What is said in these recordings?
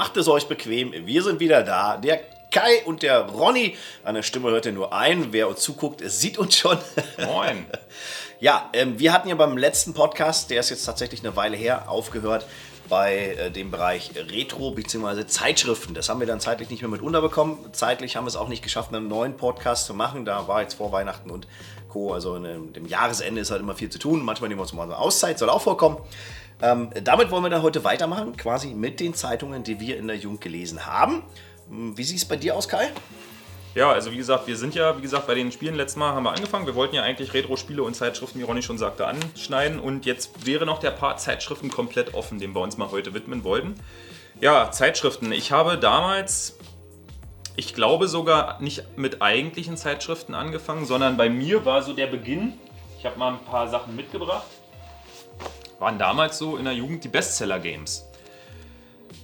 macht es euch bequem. Wir sind wieder da. Der Kai und der Ronny. An der Stimme hört ihr nur ein. Wer uns zuguckt, sieht uns schon. Moin. ja, ähm, wir hatten ja beim letzten Podcast, der ist jetzt tatsächlich eine Weile her, aufgehört bei äh, dem Bereich Retro bzw. Zeitschriften. Das haben wir dann zeitlich nicht mehr mit unterbekommen. Zeitlich haben wir es auch nicht geschafft, einen neuen Podcast zu machen. Da war jetzt vor Weihnachten und Co. Also in dem Jahresende ist halt immer viel zu tun. Manchmal nehmen wir uns mal eine Auszeit, soll auch vorkommen. Ähm, damit wollen wir dann heute weitermachen, quasi mit den Zeitungen, die wir in der Jugend gelesen haben. Hm, wie sieht es bei dir aus, Kai? Ja, also wie gesagt, wir sind ja, wie gesagt, bei den Spielen letztes Mal haben wir angefangen. Wir wollten ja eigentlich Retro-Spiele und Zeitschriften, wie Ronny schon sagte, anschneiden. Und jetzt wäre noch der Part Zeitschriften komplett offen, dem wir uns mal heute widmen wollten. Ja, Zeitschriften. Ich habe damals, ich glaube sogar nicht mit eigentlichen Zeitschriften angefangen, sondern bei mir war so der Beginn. Ich habe mal ein paar Sachen mitgebracht. Waren damals so in der Jugend die Bestseller-Games.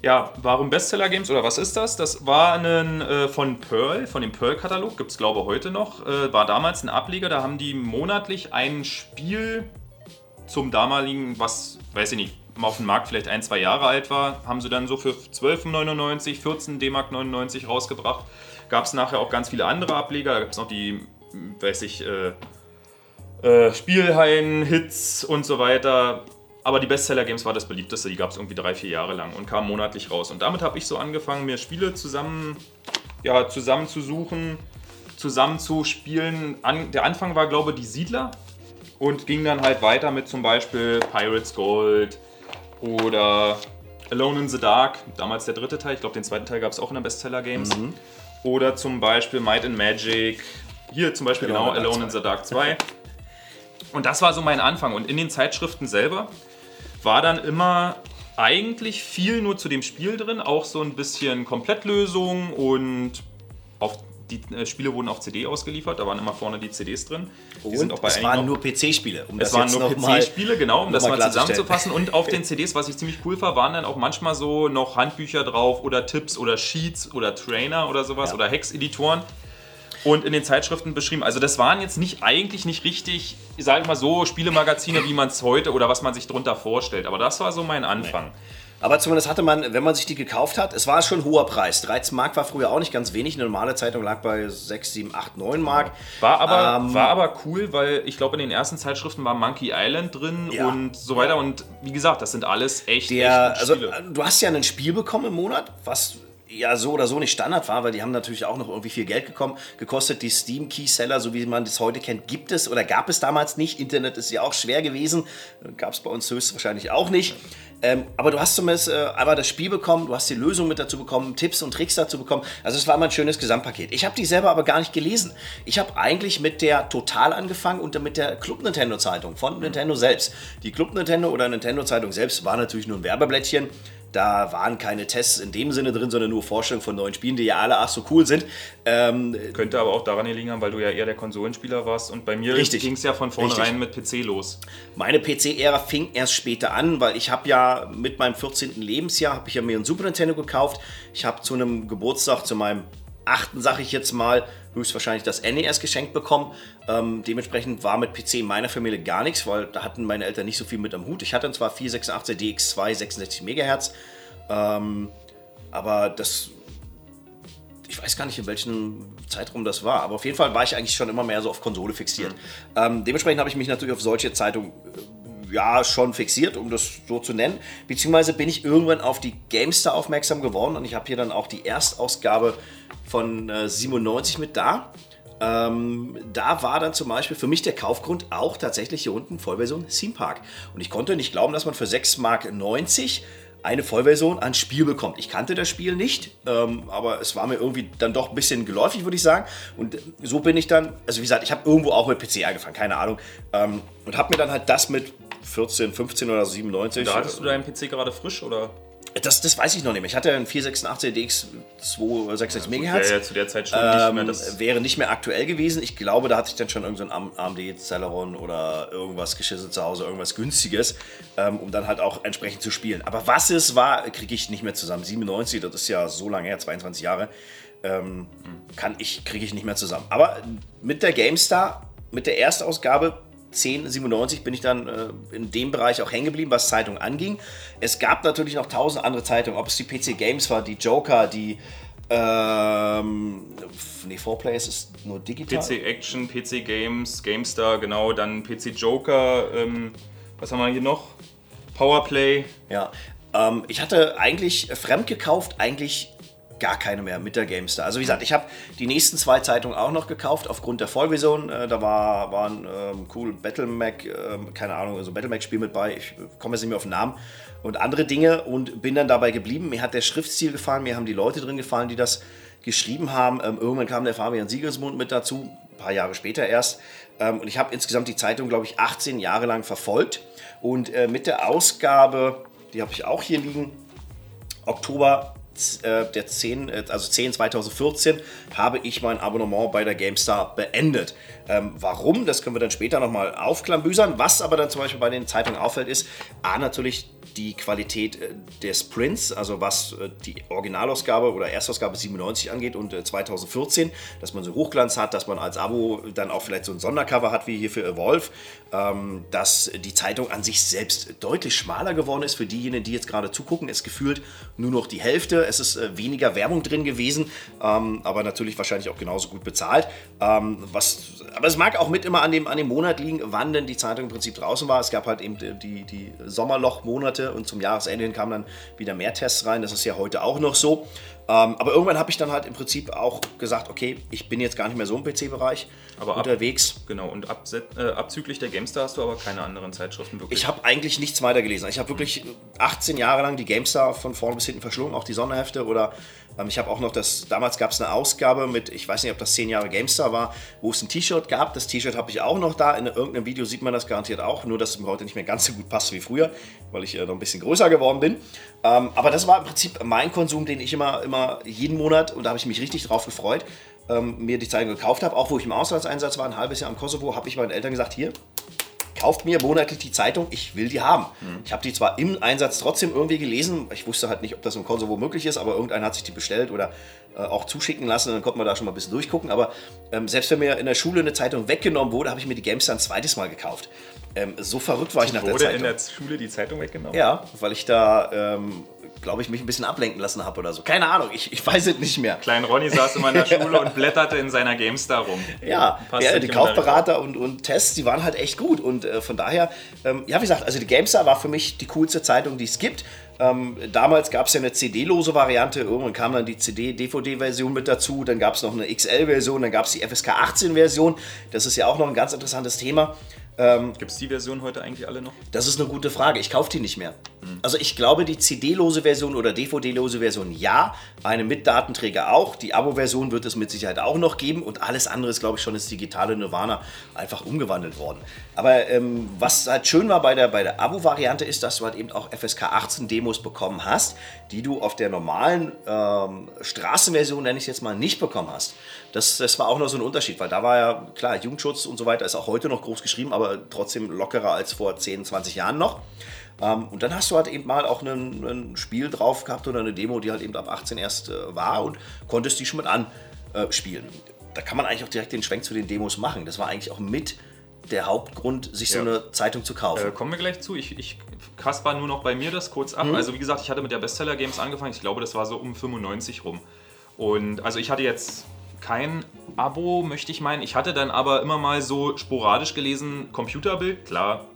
Ja, warum Bestseller Games oder was ist das? Das war ein äh, von Pearl, von dem Pearl-Katalog, gibt es glaube heute noch. Äh, war damals ein Ableger, da haben die monatlich ein Spiel zum damaligen, was, weiß ich nicht, auf dem Markt vielleicht ein, zwei Jahre alt war, haben sie dann so für 12,99, 14 D-Mark 99 rausgebracht. Gab es nachher auch ganz viele andere Ableger, da gibt es noch die, weiß ich, äh, äh, Spielhallen, Hits und so weiter. Aber die Bestseller-Games war das beliebteste, die gab es irgendwie drei, vier Jahre lang und kamen monatlich raus. Und damit habe ich so angefangen, mir Spiele zusammen, ja, zusammen zu suchen, zusammen zu spielen. An, der Anfang war, glaube ich, die Siedler und ging dann halt weiter mit zum Beispiel Pirates Gold oder Alone in the Dark, damals der dritte Teil. Ich glaube, den zweiten Teil gab es auch in der Bestseller-Games. Mhm. Oder zum Beispiel Might and Magic. Hier zum Beispiel genau, genau Alone in the Dark 2. Und das war so mein Anfang. Und in den Zeitschriften selber war dann immer eigentlich viel nur zu dem Spiel drin, auch so ein bisschen Komplettlösung und auf die äh, Spiele wurden auf CD ausgeliefert, da waren immer vorne die CDs drin. Die und sind auch bei es waren nur PC-Spiele. Um es waren nur PC-Spiele, genau, um das mal zusammenzufassen. Und auf den CDs, was ich ziemlich cool fand, waren dann auch manchmal so noch Handbücher drauf oder Tipps oder Sheets oder Trainer oder sowas ja. oder Hex-Editoren und in den Zeitschriften beschrieben. Also das waren jetzt nicht eigentlich nicht richtig, ich sage mal so, Spielemagazine, wie man es heute oder was man sich darunter vorstellt. Aber das war so mein Anfang. Nee. Aber zumindest hatte man, wenn man sich die gekauft hat, es war schon ein hoher Preis. 13 Mark war früher auch nicht ganz wenig. Eine normale Zeitung lag bei 6, 7, 8, 9 Mark. War aber, ähm, war aber cool, weil ich glaube, in den ersten Zeitschriften war Monkey Island drin ja. und so weiter. Und wie gesagt, das sind alles echt, der, echt also, Du hast ja ein Spiel bekommen im Monat, was ja so oder so nicht Standard war, weil die haben natürlich auch noch irgendwie viel Geld gekommen, gekostet. Die Steam Key Seller, so wie man das heute kennt, gibt es oder gab es damals nicht. Internet ist ja auch schwer gewesen, gab es bei uns höchstwahrscheinlich auch nicht. Ähm, aber du hast zumindest äh, einmal das Spiel bekommen, du hast die Lösung mit dazu bekommen, Tipps und Tricks dazu bekommen. Also es war immer ein schönes Gesamtpaket. Ich habe die selber aber gar nicht gelesen. Ich habe eigentlich mit der Total angefangen und mit der Club Nintendo Zeitung von Nintendo selbst. Die Club Nintendo oder Nintendo Zeitung selbst war natürlich nur ein Werbeblättchen. Da waren keine Tests in dem Sinne drin, sondern nur Vorstellungen von neuen Spielen, die ja alle ach so cool sind. Ähm, Könnte aber auch daran liegen haben, weil du ja eher der Konsolenspieler warst und bei mir ging es ja von vornherein mit PC los. Meine PC-Ära fing erst später an, weil ich habe ja mit meinem 14. Lebensjahr, habe ich ja mir ein Super Nintendo gekauft. Ich habe zu einem Geburtstag, zu meinem achten, sage ich jetzt mal, höchstwahrscheinlich das NES geschenkt bekommen. Ähm, dementsprechend war mit PC in meiner Familie gar nichts, weil da hatten meine Eltern nicht so viel mit am Hut. Ich hatte zwar 486 DX2 66 MHz, ähm, aber das ich weiß gar nicht, in welchem Zeitraum das war, aber auf jeden Fall war ich eigentlich schon immer mehr so auf Konsole fixiert. Mhm. Ähm, dementsprechend habe ich mich natürlich auf solche Zeitungen äh, ja schon fixiert, um das so zu nennen. Beziehungsweise bin ich irgendwann auf die GameStar aufmerksam geworden und ich habe hier dann auch die Erstausgabe von äh, 97 mit da. Ähm, da war dann zum Beispiel für mich der Kaufgrund auch tatsächlich hier unten Vollversion Theme Park. Und ich konnte nicht glauben, dass man für 6,90 Mark eine Vollversion an Spiel bekommt. Ich kannte das Spiel nicht, ähm, aber es war mir irgendwie dann doch ein bisschen geläufig, würde ich sagen. Und so bin ich dann, also wie gesagt, ich habe irgendwo auch mit PC angefangen, keine Ahnung. Ähm, und habe mir dann halt das mit 14, 15 oder 97. Da hattest du deinen PC gerade frisch oder? Das, das weiß ich noch nicht mehr. Ich hatte einen 486 DX 266 MHz. Ja, ja, zu der Zeit schon ähm, nicht mehr. Das wäre nicht mehr aktuell gewesen. Ich glaube, da hatte ich dann schon irgendein so AMD Celeron oder irgendwas geschissen zu Hause, irgendwas günstiges, ähm, um dann halt auch entsprechend zu spielen. Aber was es war, kriege ich nicht mehr zusammen. 97, das ist ja so lange her, 22 Jahre, ähm, kann ich, kriege ich nicht mehr zusammen. Aber mit der GameStar, mit der Erstausgabe 1097 bin ich dann äh, in dem Bereich auch hängen geblieben, was Zeitung anging. Es gab natürlich noch tausend andere Zeitungen, ob es die PC Games war, die Joker, die ähm, nee, 4Plays ist nur digital. PC Action, PC Games, GameStar, genau, dann PC Joker, ähm, was haben wir hier noch? Powerplay. Ja, ähm, ich hatte eigentlich fremd gekauft, eigentlich gar keine mehr mit der GameStar. Also wie gesagt, ich habe die nächsten zwei Zeitungen auch noch gekauft aufgrund der Vollversion. Äh, da war, war ein ähm, cool Battlemac, äh, keine Ahnung, also Battlemac-Spiel mit bei. Ich komme jetzt nicht mehr auf den Namen und andere Dinge und bin dann dabei geblieben. Mir hat der Schriftstil gefallen, mir haben die Leute drin gefallen, die das geschrieben haben. Ähm, irgendwann kam der Fabian Siegelsmund mit dazu, ein paar Jahre später erst. Ähm, und ich habe insgesamt die Zeitung, glaube ich, 18 Jahre lang verfolgt. Und äh, mit der Ausgabe, die habe ich auch hier liegen, Oktober der 10, äh, also 10 2014, habe ich mein Abonnement bei der GameStar beendet. Ähm, warum? Das können wir dann später nochmal aufklambüsern. Was aber dann zum Beispiel bei den Zeitungen auffällt, ist A, natürlich die Qualität äh, des Prints, also was äh, die Originalausgabe oder Erstausgabe 97 angeht und 2014, dass man so Hochglanz hat, dass man als Abo dann auch vielleicht so ein Sondercover hat wie hier für Evolve, ähm, dass die Zeitung an sich selbst deutlich schmaler geworden ist. Für diejenigen, die jetzt gerade zugucken, ist gefühlt nur noch die Hälfte. Es ist äh, weniger Werbung drin gewesen, ähm, aber natürlich wahrscheinlich auch genauso gut bezahlt. was, aber es mag auch mit immer an dem, an dem Monat liegen, wann denn die Zeitung im Prinzip draußen war. Es gab halt eben die, die Sommerlochmonate und zum Jahresende hin kamen dann wieder mehr Tests rein. Das ist ja heute auch noch so. Ähm, aber irgendwann habe ich dann halt im Prinzip auch gesagt, okay, ich bin jetzt gar nicht mehr so im PC-Bereich unterwegs. Ab, genau, und äh, abzüglich der GameStar hast du aber keine anderen Zeitschriften wirklich. Ich habe eigentlich nichts weiter gelesen. Ich habe wirklich 18 Jahre lang die GameStar von vorne bis hinten verschlungen, auch die Sonderhefte oder ich habe auch noch das, damals gab es eine Ausgabe mit, ich weiß nicht, ob das 10 Jahre GameStar war, wo es ein T-Shirt gab. Das T-Shirt habe ich auch noch da. In irgendeinem Video sieht man das garantiert auch, nur dass es mir heute nicht mehr ganz so gut passt wie früher, weil ich äh, noch ein bisschen größer geworden bin. Ähm, aber das war im Prinzip mein Konsum, den ich immer, immer jeden Monat, und da habe ich mich richtig drauf gefreut, ähm, mir die Zeitung gekauft habe. Auch wo ich im Auslandseinsatz war, ein halbes Jahr im Kosovo, habe ich meinen Eltern gesagt, hier, kauft mir monatlich die Zeitung, ich will die haben. Mhm. Ich habe die zwar im Einsatz trotzdem irgendwie gelesen, ich wusste halt nicht, ob das im Kosovo möglich ist, aber irgendeiner hat sich die bestellt oder äh, auch zuschicken lassen, dann konnte man da schon mal ein bisschen durchgucken. Aber ähm, selbst wenn mir in der Schule eine Zeitung weggenommen wurde, habe ich mir die Games dann ein zweites Mal gekauft. Ähm, so verrückt war ich nach der Zeitung. Wurde in der Schule die Zeitung weggenommen? Ja, weil ich da ähm, glaube ich, mich ein bisschen ablenken lassen habe oder so. Keine Ahnung, ich, ich weiß es nicht mehr. Klein Ronny saß immer in der Schule und blätterte in seiner GameStar rum. Ja, ja die Kaufberater und, und Tests, die waren halt echt gut. Und äh, von daher, ähm, ja, wie gesagt, also die GameStar war für mich die coolste Zeitung, die es gibt. Ähm, damals gab es ja eine CD-lose Variante, irgendwann kam dann die CD-DVD-Version mit dazu, dann gab es noch eine XL-Version, dann gab es die FSK 18-Version. Das ist ja auch noch ein ganz interessantes Thema. Ähm, Gibt es die Version heute eigentlich alle noch? Das ist eine gute Frage. Ich kaufe die nicht mehr. Mhm. Also ich glaube, die CD-lose Version oder DVD-lose Version ja, eine mit Datenträger auch. Die Abo-Version wird es mit Sicherheit auch noch geben und alles andere ist, glaube ich, schon ins digitale Nirvana einfach umgewandelt worden. Aber ähm, was halt schön war bei der, bei der Abo-Variante ist, dass du halt eben auch FSK 18 Demos bekommen hast, die du auf der normalen ähm, Straßenversion, nenne ich es jetzt mal, nicht bekommen hast. Das, das war auch noch so ein Unterschied, weil da war ja, klar, Jugendschutz und so weiter ist auch heute noch groß geschrieben, aber trotzdem lockerer als vor 10, 20 Jahren noch. Ähm, und dann hast du halt eben mal auch ein, Spiel drauf gehabt oder eine Demo, die halt eben ab 18 erst äh, war und konntest die schon mit anspielen. Da kann man eigentlich auch direkt den Schwenk zu den Demos machen. Das war eigentlich auch mit der Hauptgrund, sich ja. so eine Zeitung zu kaufen. Äh, kommen wir gleich zu. Ich, ich kasper nur noch bei mir das kurz ab. Mhm. Also wie gesagt, ich hatte mit der Bestseller Games angefangen. Ich glaube, das war so um 95 rum. Und also ich hatte jetzt kein Abo, möchte ich meinen. Ich hatte dann aber immer mal so sporadisch gelesen, Computerbild, klar,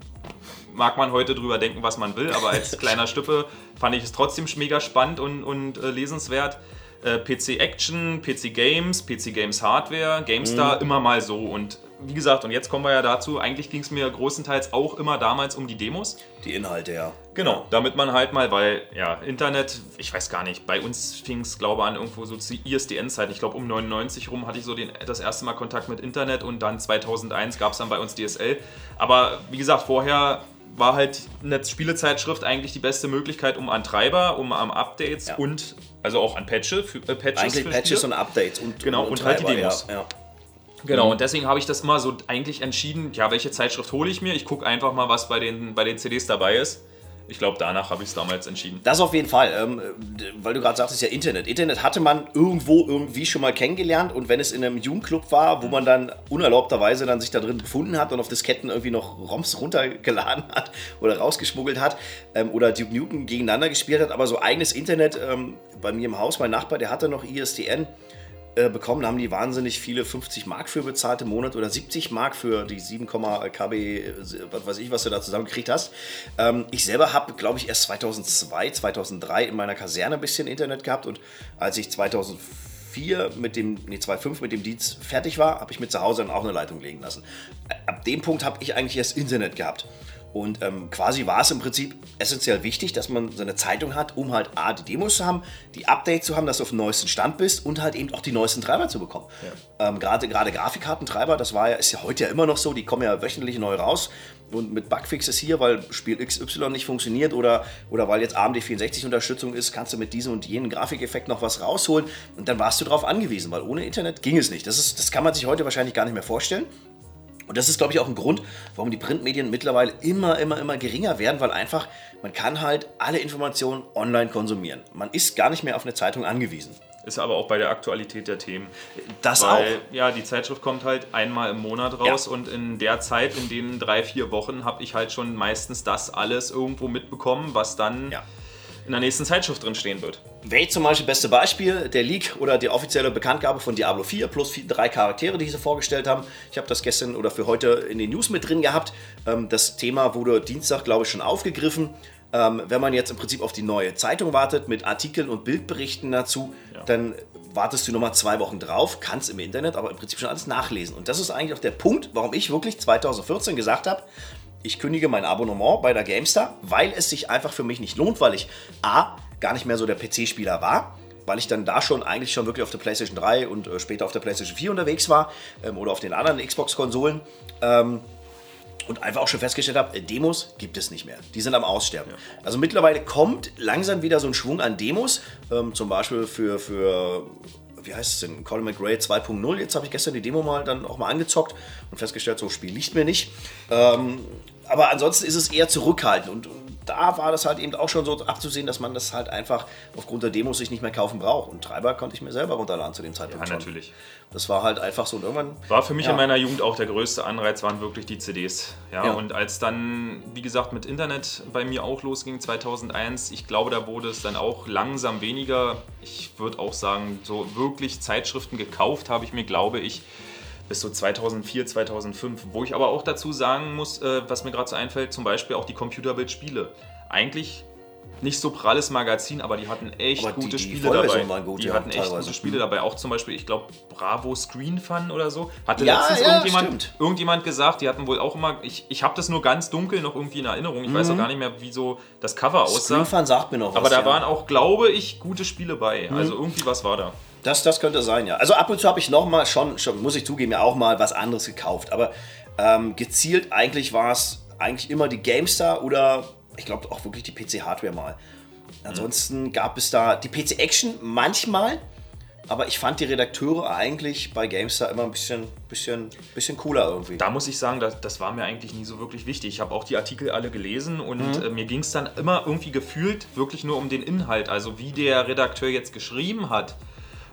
mag man heute drüber denken, was man will, aber als kleiner Stüppe fand ich es trotzdem mega spannend und, und äh, lesenswert. Äh, PC Action, PC Games, PC Games Hardware, GameStar, mhm. immer mal so. Und wie gesagt, und jetzt kommen wir ja dazu, eigentlich ging es mir größtenteils auch immer damals um die Demos. Die Inhalte, ja. Genau, damit man halt mal, weil, ja, Internet, ich weiß gar nicht, bei uns fing es, glaube ich, an irgendwo so zu ISDN-Zeit. Ich glaube, um 99 rum hatte ich so den, das erste Mal Kontakt mit Internet und dann 2001 gab es dann bei uns DSL. Aber wie gesagt, vorher war halt eine Spielezeitschrift eigentlich die beste Möglichkeit, um an Treiber, um an Updates ja. und also auch an Patches, für, äh, Patches eigentlich Patches und Updates und genau und, und halt die Demos. Ja, ja. Genau, mhm. und deswegen habe ich das immer so eigentlich entschieden, ja, welche Zeitschrift hole ich mir? Ich gucke einfach mal, was bei den, bei den CDs dabei ist. ich glaube, danach habe ich es damals entschieden. Das auf jeden Fall, ähm, weil du gerade sagtest, ja Internet. Internet hatte man irgendwo irgendwie schon mal kennengelernt und wenn es in einem Jugendclub war, wo man dann unerlaubterweise dann sich da drin befunden hat und auf Disketten irgendwie noch ROMs runtergeladen hat oder rausgeschmuggelt hat ähm, oder Duke Nukem gegeneinander gespielt hat, aber so eigenes Internet ähm, bei mir im Haus, mein Nachbar, der hatte noch ISDN äh, bekommen, haben die wahnsinnig viele 50 Mark für bezahlt im Monat oder 70 Mark für die 7, KB, äh, was weiß ich, was du da zusammengekriegt hast. Ähm, ich selber habe, glaube ich, erst 2002, 2003 in meiner Kaserne ein bisschen Internet gehabt und als ich 2004 mit dem, nee, 2005 mit dem Dienst fertig war, habe ich mir zu Hause dann auch eine Leitung legen lassen. Ab dem Punkt habe ich eigentlich erst Internet gehabt. Und ähm, quasi war es im Prinzip essentiell wichtig, dass man so eine Zeitung hat, um halt A, die Demos zu haben, die Updates zu haben, dass du auf dem neuesten Stand bist und halt eben auch die neuesten Treiber zu bekommen. Ja. Ähm, gerade, gerade Grafikkartentreiber, das war ja, ist ja heute ja immer noch so, die kommen ja wöchentlich neu raus. Und mit Bugfixes hier, weil Spiel XY nicht funktioniert oder, oder weil jetzt AMD 64 Unterstützung ist, kannst du mit diesem und jenem Grafikeffekt noch was rausholen. Und dann warst du darauf angewiesen, weil ohne Internet ging es nicht. Das, ist, das kann man sich heute wahrscheinlich gar nicht mehr vorstellen. Und das ist, glaube ich, auch ein Grund, warum die Printmedien mittlerweile immer, immer, immer geringer werden, weil einfach man kann halt alle Informationen online konsumieren. Man ist gar nicht mehr auf eine Zeitung angewiesen. Ist aber auch bei der Aktualität der Themen. Das Weil, auch. Ja, die Zeitschrift kommt halt einmal im Monat raus ja. und in der Zeit, in den drei, vier Wochen, habe ich halt schon meistens das alles irgendwo mitbekommen, was dann ja in der nächsten Zeitschrift drin stehen wird. Wäre zum Beispiel beste Beispiel, der Leak oder die offizielle Bekanntgabe von Diablo 4 plus vier, drei Charaktere, die sie vorgestellt haben. Ich habe das gestern oder für heute in den News mit drin gehabt. Ähm, das Thema wurde Dienstag, glaube ich, schon aufgegriffen. Ähm, wenn man jetzt im Prinzip auf die neue Zeitung wartet mit Artikeln und Bildberichten dazu, ja. dann wartest du nochmal zwei Wochen drauf, kannst im Internet aber im Prinzip schon alles nachlesen. Und das ist eigentlich auch der Punkt, warum ich wirklich 2014 gesagt habe, ich kündige mein Abonnement bei der GameStar, weil es sich einfach für mich nicht lohnt, weil ich A, gar nicht mehr so der PC-Spieler war, weil ich dann da schon eigentlich schon wirklich auf der PlayStation 3 und äh, später auf der PlayStation 4 unterwegs war ähm, oder auf den anderen Xbox-Konsolen. Ähm, und einfach auch schon festgestellt habe, äh, Demos gibt es nicht mehr. Die sind am Aussterben. Ja. Also mittlerweile kommt langsam wieder so ein Schwung an Demos, ähm, zum Beispiel für, für wie heißt es denn, Colin McRae 2.0. Jetzt habe ich gestern die Demo mal dann auch mal angezockt und festgestellt, so Spiel liegt mir nicht. Ähm, aber ansonsten ist es eher zurückhaltend und, und, da war das halt eben auch schon so abzusehen, dass man das halt einfach aufgrund der Demos sich nicht mehr kaufen braucht. Und Treiber konnte ich mir selber runterladen zu dem Zeitpunkt. Ja, natürlich. Das war halt einfach so und irgendwann. War für mich ja. in meiner Jugend auch der größte Anreiz, waren wirklich die CDs. Ja, ja, und als dann, wie gesagt, mit Internet bei mir auch losging 2001, ich glaube, da wurde es dann auch langsam weniger. Ich würde auch sagen, so wirklich Zeitschriften gekauft habe ich mir, glaube ich, bis so 2004, 2005. Wo ich aber auch dazu sagen muss, äh, was mir gerade so einfällt, zum Beispiel auch die Computerbild-Spiele. Eigentlich nicht so pralles Magazin, aber die hatten echt aber gute die, die Spiele dabei. Waren gut, die ja, hatten echt teilweise. gute Spiele dabei. Auch zum Beispiel, ich glaube, Bravo Screen Fun oder so. Hatte ja, letztens ja, irgendjemand, irgendjemand gesagt, die hatten wohl auch immer, ich, ich habe das nur ganz dunkel noch irgendwie in Erinnerung. Ich mhm. weiß auch gar nicht mehr, wie so das Cover aussah. Screen Fun sagt mir noch was. Aber da waren auch, glaube ich, gute Spiele bei. Mhm. Also irgendwie was war da. Das, das könnte sein, ja. Also ab und zu habe ich nochmal schon, schon, muss ich zugeben, ja auch mal was anderes gekauft. Aber ähm, gezielt eigentlich war es eigentlich immer die GameStar oder ich glaube auch wirklich die PC-Hardware mal. Ansonsten mhm. gab es da die PC-Action manchmal, aber ich fand die Redakteure eigentlich bei GameStar immer ein bisschen, bisschen, bisschen cooler irgendwie. Da muss ich sagen, das, das war mir eigentlich nie so wirklich wichtig. Ich habe auch die Artikel alle gelesen und mhm. äh, mir ging es dann immer irgendwie gefühlt wirklich nur um den Inhalt. Also wie der Redakteur jetzt geschrieben hat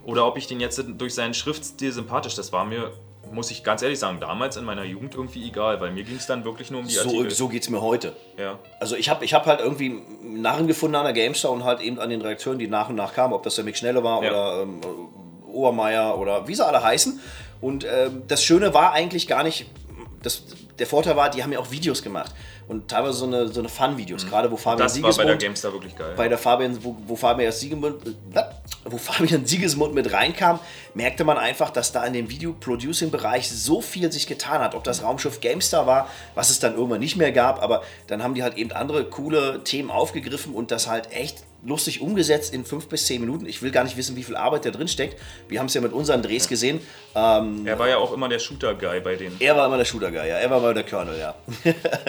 oder ob ich den jetzt durch seinen Schriftstil sympathisch, das war mir, muss ich ganz ehrlich sagen, damals in meiner Jugend irgendwie egal, weil mir ging es dann wirklich nur um die so, Artikel. So geht es mir heute. Ja. Also ich habe ich hab halt irgendwie Narren gefunden an der GameStar und halt eben an den Redakteuren, die nach und nach kamen, ob das der Mick Schnelle war ja. oder ähm, Obermeier oder wie sie alle heißen. Und ähm, das Schöne war eigentlich gar nicht, das, der Vorteil war, die haben ja auch Videos gemacht und teilweise so eine, so eine Fun-Videos, mhm. gerade wo Fabian das Siegesmund... Das war bei der GameStar wirklich geil. Bei der Fabian, wo, wo Fabian Siegesmund, äh, wo Fabian Siegesmund mit reinkam, merkte man einfach, dass da in dem Video-Producing-Bereich so viel sich getan hat. Ob das Raumschiff GameStar war, was es dann irgendwann nicht mehr gab, aber dann haben die halt eben andere coole Themen aufgegriffen und das halt echt lustig umgesetzt in fünf bis zehn Minuten. Ich will gar nicht wissen, wie viel Arbeit da drin steckt. Wir haben es ja mit unseren Drehs gesehen. Ähm, er war ja auch immer der Shooter-Guy bei denen. Er war immer der Shooter-Guy, ja. Er war mal der Colonel, ja.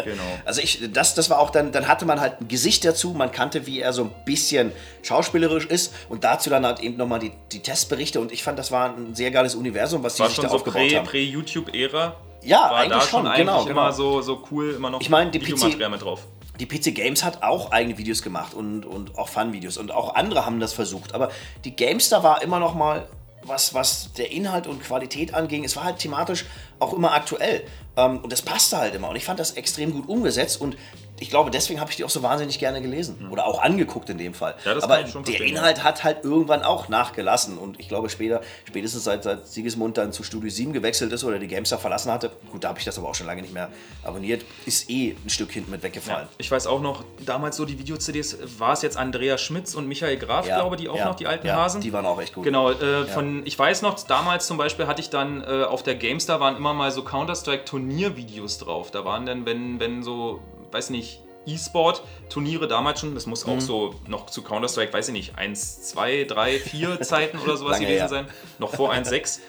genau. Also ich, das, das war auch dann, dann hatte man halt ein Gesicht dazu. Man kannte, wie er so ein bisschen schauspielerisch ist und dazu dann halt eben nochmal die, die Testberichte und ich fand, das war ein sehr geiles Universum, was sie sich da so aufgebaut prä, haben. Prä-YouTube-Ära ja, war eigentlich schon, schon genau, genau. immer so, so cool, immer noch ich meine, die PC, mit drauf die PC Games hat auch eigene Videos gemacht und, und auch Fun-Videos und auch andere haben das versucht. Aber die Gamestar war immer noch mal was, was der Inhalt und Qualität anging, es war halt thematisch auch immer aktuell. Ähm, und das passte halt immer. Und ich fand das extrem gut umgesetzt und ich glaube, deswegen habe ich die auch so wahnsinnig gerne gelesen. Oder auch angeguckt in dem Fall. Ja, Aber der Inhalt hat halt irgendwann auch nachgelassen. Und ich glaube, später, spätestens seit, seit Sigismund dann zu Studio 7 gewechselt ist oder die GameStar verlassen hatte, gut, da habe ich das aber auch schon lange nicht mehr abonniert, ist eh ein Stück hinten mit weggefallen. Ich weiß auch noch, damals so die Video-CDs, war es jetzt Andrea Schmitz und Michael Graf, Ja, glaube die auch ja, noch, die alten ja, Hasen. Die waren auch echt gut. Genau, äh, von, ich weiß noch, damals zum Beispiel hatte ich dann äh, auf der GameStar waren immer mal so Counter-Strike-Turniervideos drauf. Da waren dann, wenn, wenn so, weiß nicht, E-Sport-Turniere damals schon, das muss Mhm. auch so noch zu Counter-Strike, weiß ich nicht, 1, 2, 3, 4 Zeiten oder sowas Lange gewesen her. sein, noch vor 1.6.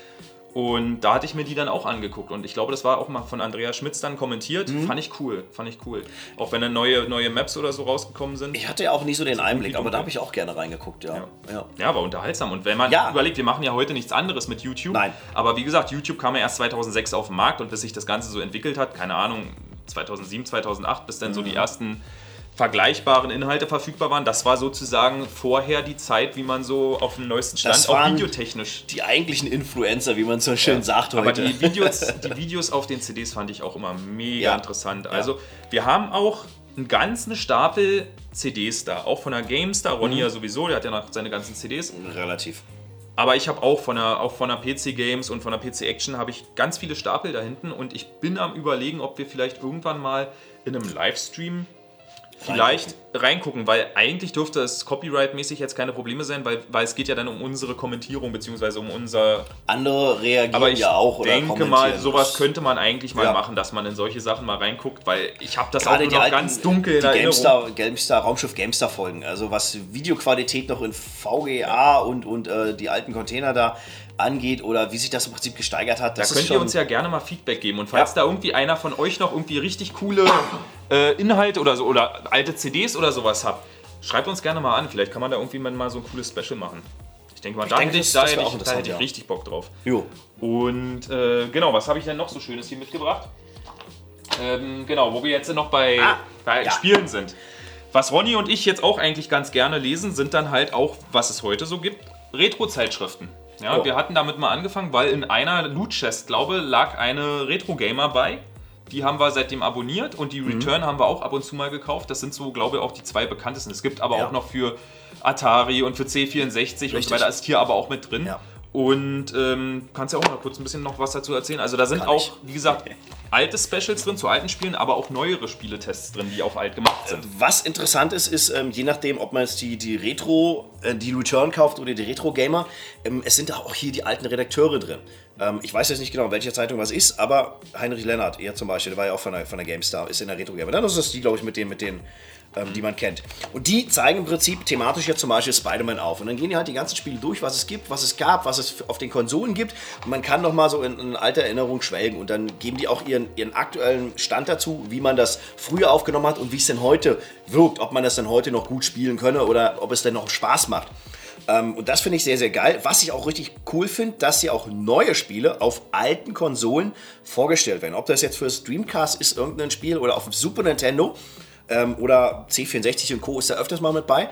Und da hatte ich mir die dann auch angeguckt. Und ich glaube, das war auch mal von Andrea Schmitz dann kommentiert. Mhm. Fand ich cool, fand ich cool. Auch wenn dann neue, neue Maps oder so rausgekommen sind. Ich hatte ja auch nie so den Einblick, aber da habe ich auch gerne reingeguckt, ja. ja. Ja, aber unterhaltsam. Und wenn man Ja. überlegt, wir machen ja heute nichts anderes mit YouTube. Nein. Aber wie gesagt, YouTube kam ja erst 2006 auf den Markt und bis sich das Ganze so entwickelt hat, keine Ahnung, 2007, 2008, bis dann so Mhm. die ersten vergleichbaren Inhalte verfügbar waren. Das war sozusagen vorher die Zeit, wie man so auf dem neuesten Stand, Das auch videotechnisch. Die eigentlichen Influencer, wie man so schön sagt heute. Aber die Videos, die Videos auf den CDs fand ich auch immer mega Ja. interessant. Also wir haben auch einen ganzen Stapel CDs da, auch von der GameStar, Ronny Mhm. ja sowieso, der hat ja noch seine ganzen CDs. Relativ. Aber ich habe auch von der, auch von der PC Games und von der PC Action habe ich ganz viele Stapel da hinten und ich bin am überlegen, ob wir vielleicht irgendwann mal in einem Livestream vielleicht reingucken, weil eigentlich dürfte es copyright-mäßig jetzt keine Probleme sein, weil, weil es geht ja dann um unsere Kommentierung beziehungsweise um unser. Andere reagieren Aber ich ja auch oder denke mal, sowas könnte man eigentlich mal Ja. machen, dass man in solche Sachen mal reinguckt, weil ich habe das auch Gerade die noch alten, ganz dunkel in Erinnerung. GameStar, GameStar, Raumschiff GameStar Folgen. Also was Videoqualität noch in VGA und, und äh, die alten Container da angeht oder wie sich das im Prinzip gesteigert hat. Da Das ist könnt schon, ihr uns ja gerne mal Feedback geben. Und falls Ja. da irgendwie einer von euch noch irgendwie richtig coole äh, Inhalte oder so oder alte CDs oder sowas habt, schreibt uns gerne mal an. Vielleicht kann man da irgendwie mal so ein cooles Special machen. Ich denke mal, da, denke, hätte ich, da, hätte ich, da hätte ich richtig Bock drauf. Jo. Und äh, genau, was habe ich denn noch so Schönes hier mitgebracht? Ähm, genau, wo wir jetzt noch bei, Ah, bei ja. Spielen sind. Was Ronny und ich jetzt auch eigentlich ganz gerne lesen, sind dann halt auch, was es heute so gibt, Retro-Zeitschriften. Ja, Oh. wir hatten damit mal angefangen, weil in einer Loot Chest, glaube lag eine Retro-Gamer bei. Die haben wir seitdem abonniert und Mhm. die Return haben wir auch ab und zu mal gekauft. Das sind so, glaube ich, auch die zwei bekanntesten. Es gibt aber Ja. auch noch für Atari und für C64 und so Richtig. weiter. Ist hier aber auch mit drin. Ja. Und ähm, kannst ja auch mal kurz ein bisschen noch was dazu erzählen. Also da sind Kann auch, ich. wie gesagt, alte Specials drin zu alten Spielen, aber auch neuere Spieletests drin, die auf alt gemacht sind. Was interessant ist, ist, ähm, je nachdem, ob man jetzt die, die Retro, äh, die Return kauft oder die Retro-Gamer, ähm, es sind auch hier die alten Redakteure drin. Ähm, ich weiß jetzt nicht genau, in welcher Zeitung was ist, aber Heinrich Lennart, er zum Beispiel, der war ja auch von der, von der GameStar, ist in der Retro-Gamer. Dann ist das die, glaube ich, mit denen, mit denen ähm, die man kennt. Und die zeigen im Prinzip thematisch jetzt zum Beispiel Spider-Man auf. Und dann gehen die halt die ganzen Spiele durch, was es gibt, was es gab, was es auf den Konsolen gibt. Und man kann noch mal so in, in alter Erinnerung schwelgen. Und dann geben die auch ihren, ihren aktuellen Stand dazu, wie man das früher aufgenommen hat und wie es denn heute wirkt. Ob man das denn heute noch gut spielen könne oder ob es denn noch Spaß macht. Ähm, und das finde ich sehr, sehr geil. Was ich auch richtig cool finde, dass hier auch neue Spiele auf alten Konsolen vorgestellt werden. Ob das jetzt für Streamcast ist, irgendein Spiel oder auf dem Super Nintendo ähm, oder C64 und Co. ist da öfters mal mit bei.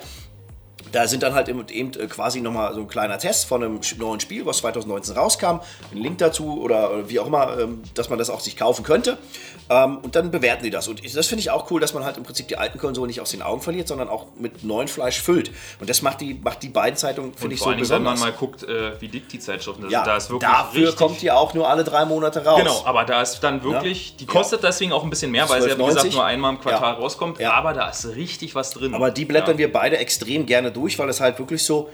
Da sind dann halt eben, äh, quasi nochmal so ein kleiner Test von einem neuen Spiel, was 2019 rauskam. Ein Link dazu oder äh, wie auch immer, ähm, dass man das auch sich kaufen könnte. Ähm, und dann bewerten die das. Und das finde ich auch cool, dass man halt im Prinzip die alten Konsolen nicht aus den Augen verliert, sondern auch mit neuem Fleisch füllt. Und das macht die, macht die beiden Zeitungen, finde ich, so Dingen, wenn man besonders. mal guckt, äh, wie dick die Zeitschriften sind, ja, da ist wirklich dafür richtig, kommt die auch nur alle drei Monate raus. Genau, aber da ist dann wirklich, die kostet deswegen auch ein bisschen mehr, weil sie ja wie 12,90. gesagt nur einmal im Quartal Ja. rauskommt, Ja. aber da ist richtig was drin. Aber die blättern wir beide extrem gerne durch, weil es halt wirklich so.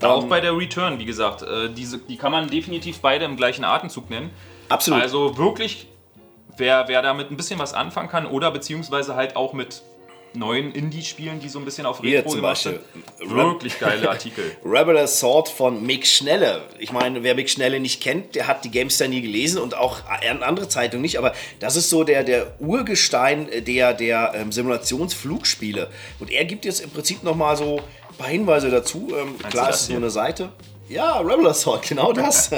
Auch ähm, bei der Return, wie gesagt, äh, diese, die kann man definitiv beide im gleichen Atemzug nennen. Absolut. Also wirklich, wer, wer damit ein bisschen was anfangen kann oder beziehungsweise halt auch mit neuen Indie-Spielen, die so ein bisschen auf Hier Retro zum gemacht Beispiel. sind. Wirklich geile Artikel. Rebel Assault von Mick Schnelle. Ich meine, wer Mick Schnelle nicht kennt, der hat die Gamestar nie gelesen und auch an andere Zeitungen nicht, aber das ist so der, der Urgestein der, der ähm, Simulationsflugspiele. Und er gibt jetzt im Prinzip nochmal so paar Hinweise dazu. Ähm, klar, es ist hier? nur eine Seite. Ja, Rebel Assault, genau das.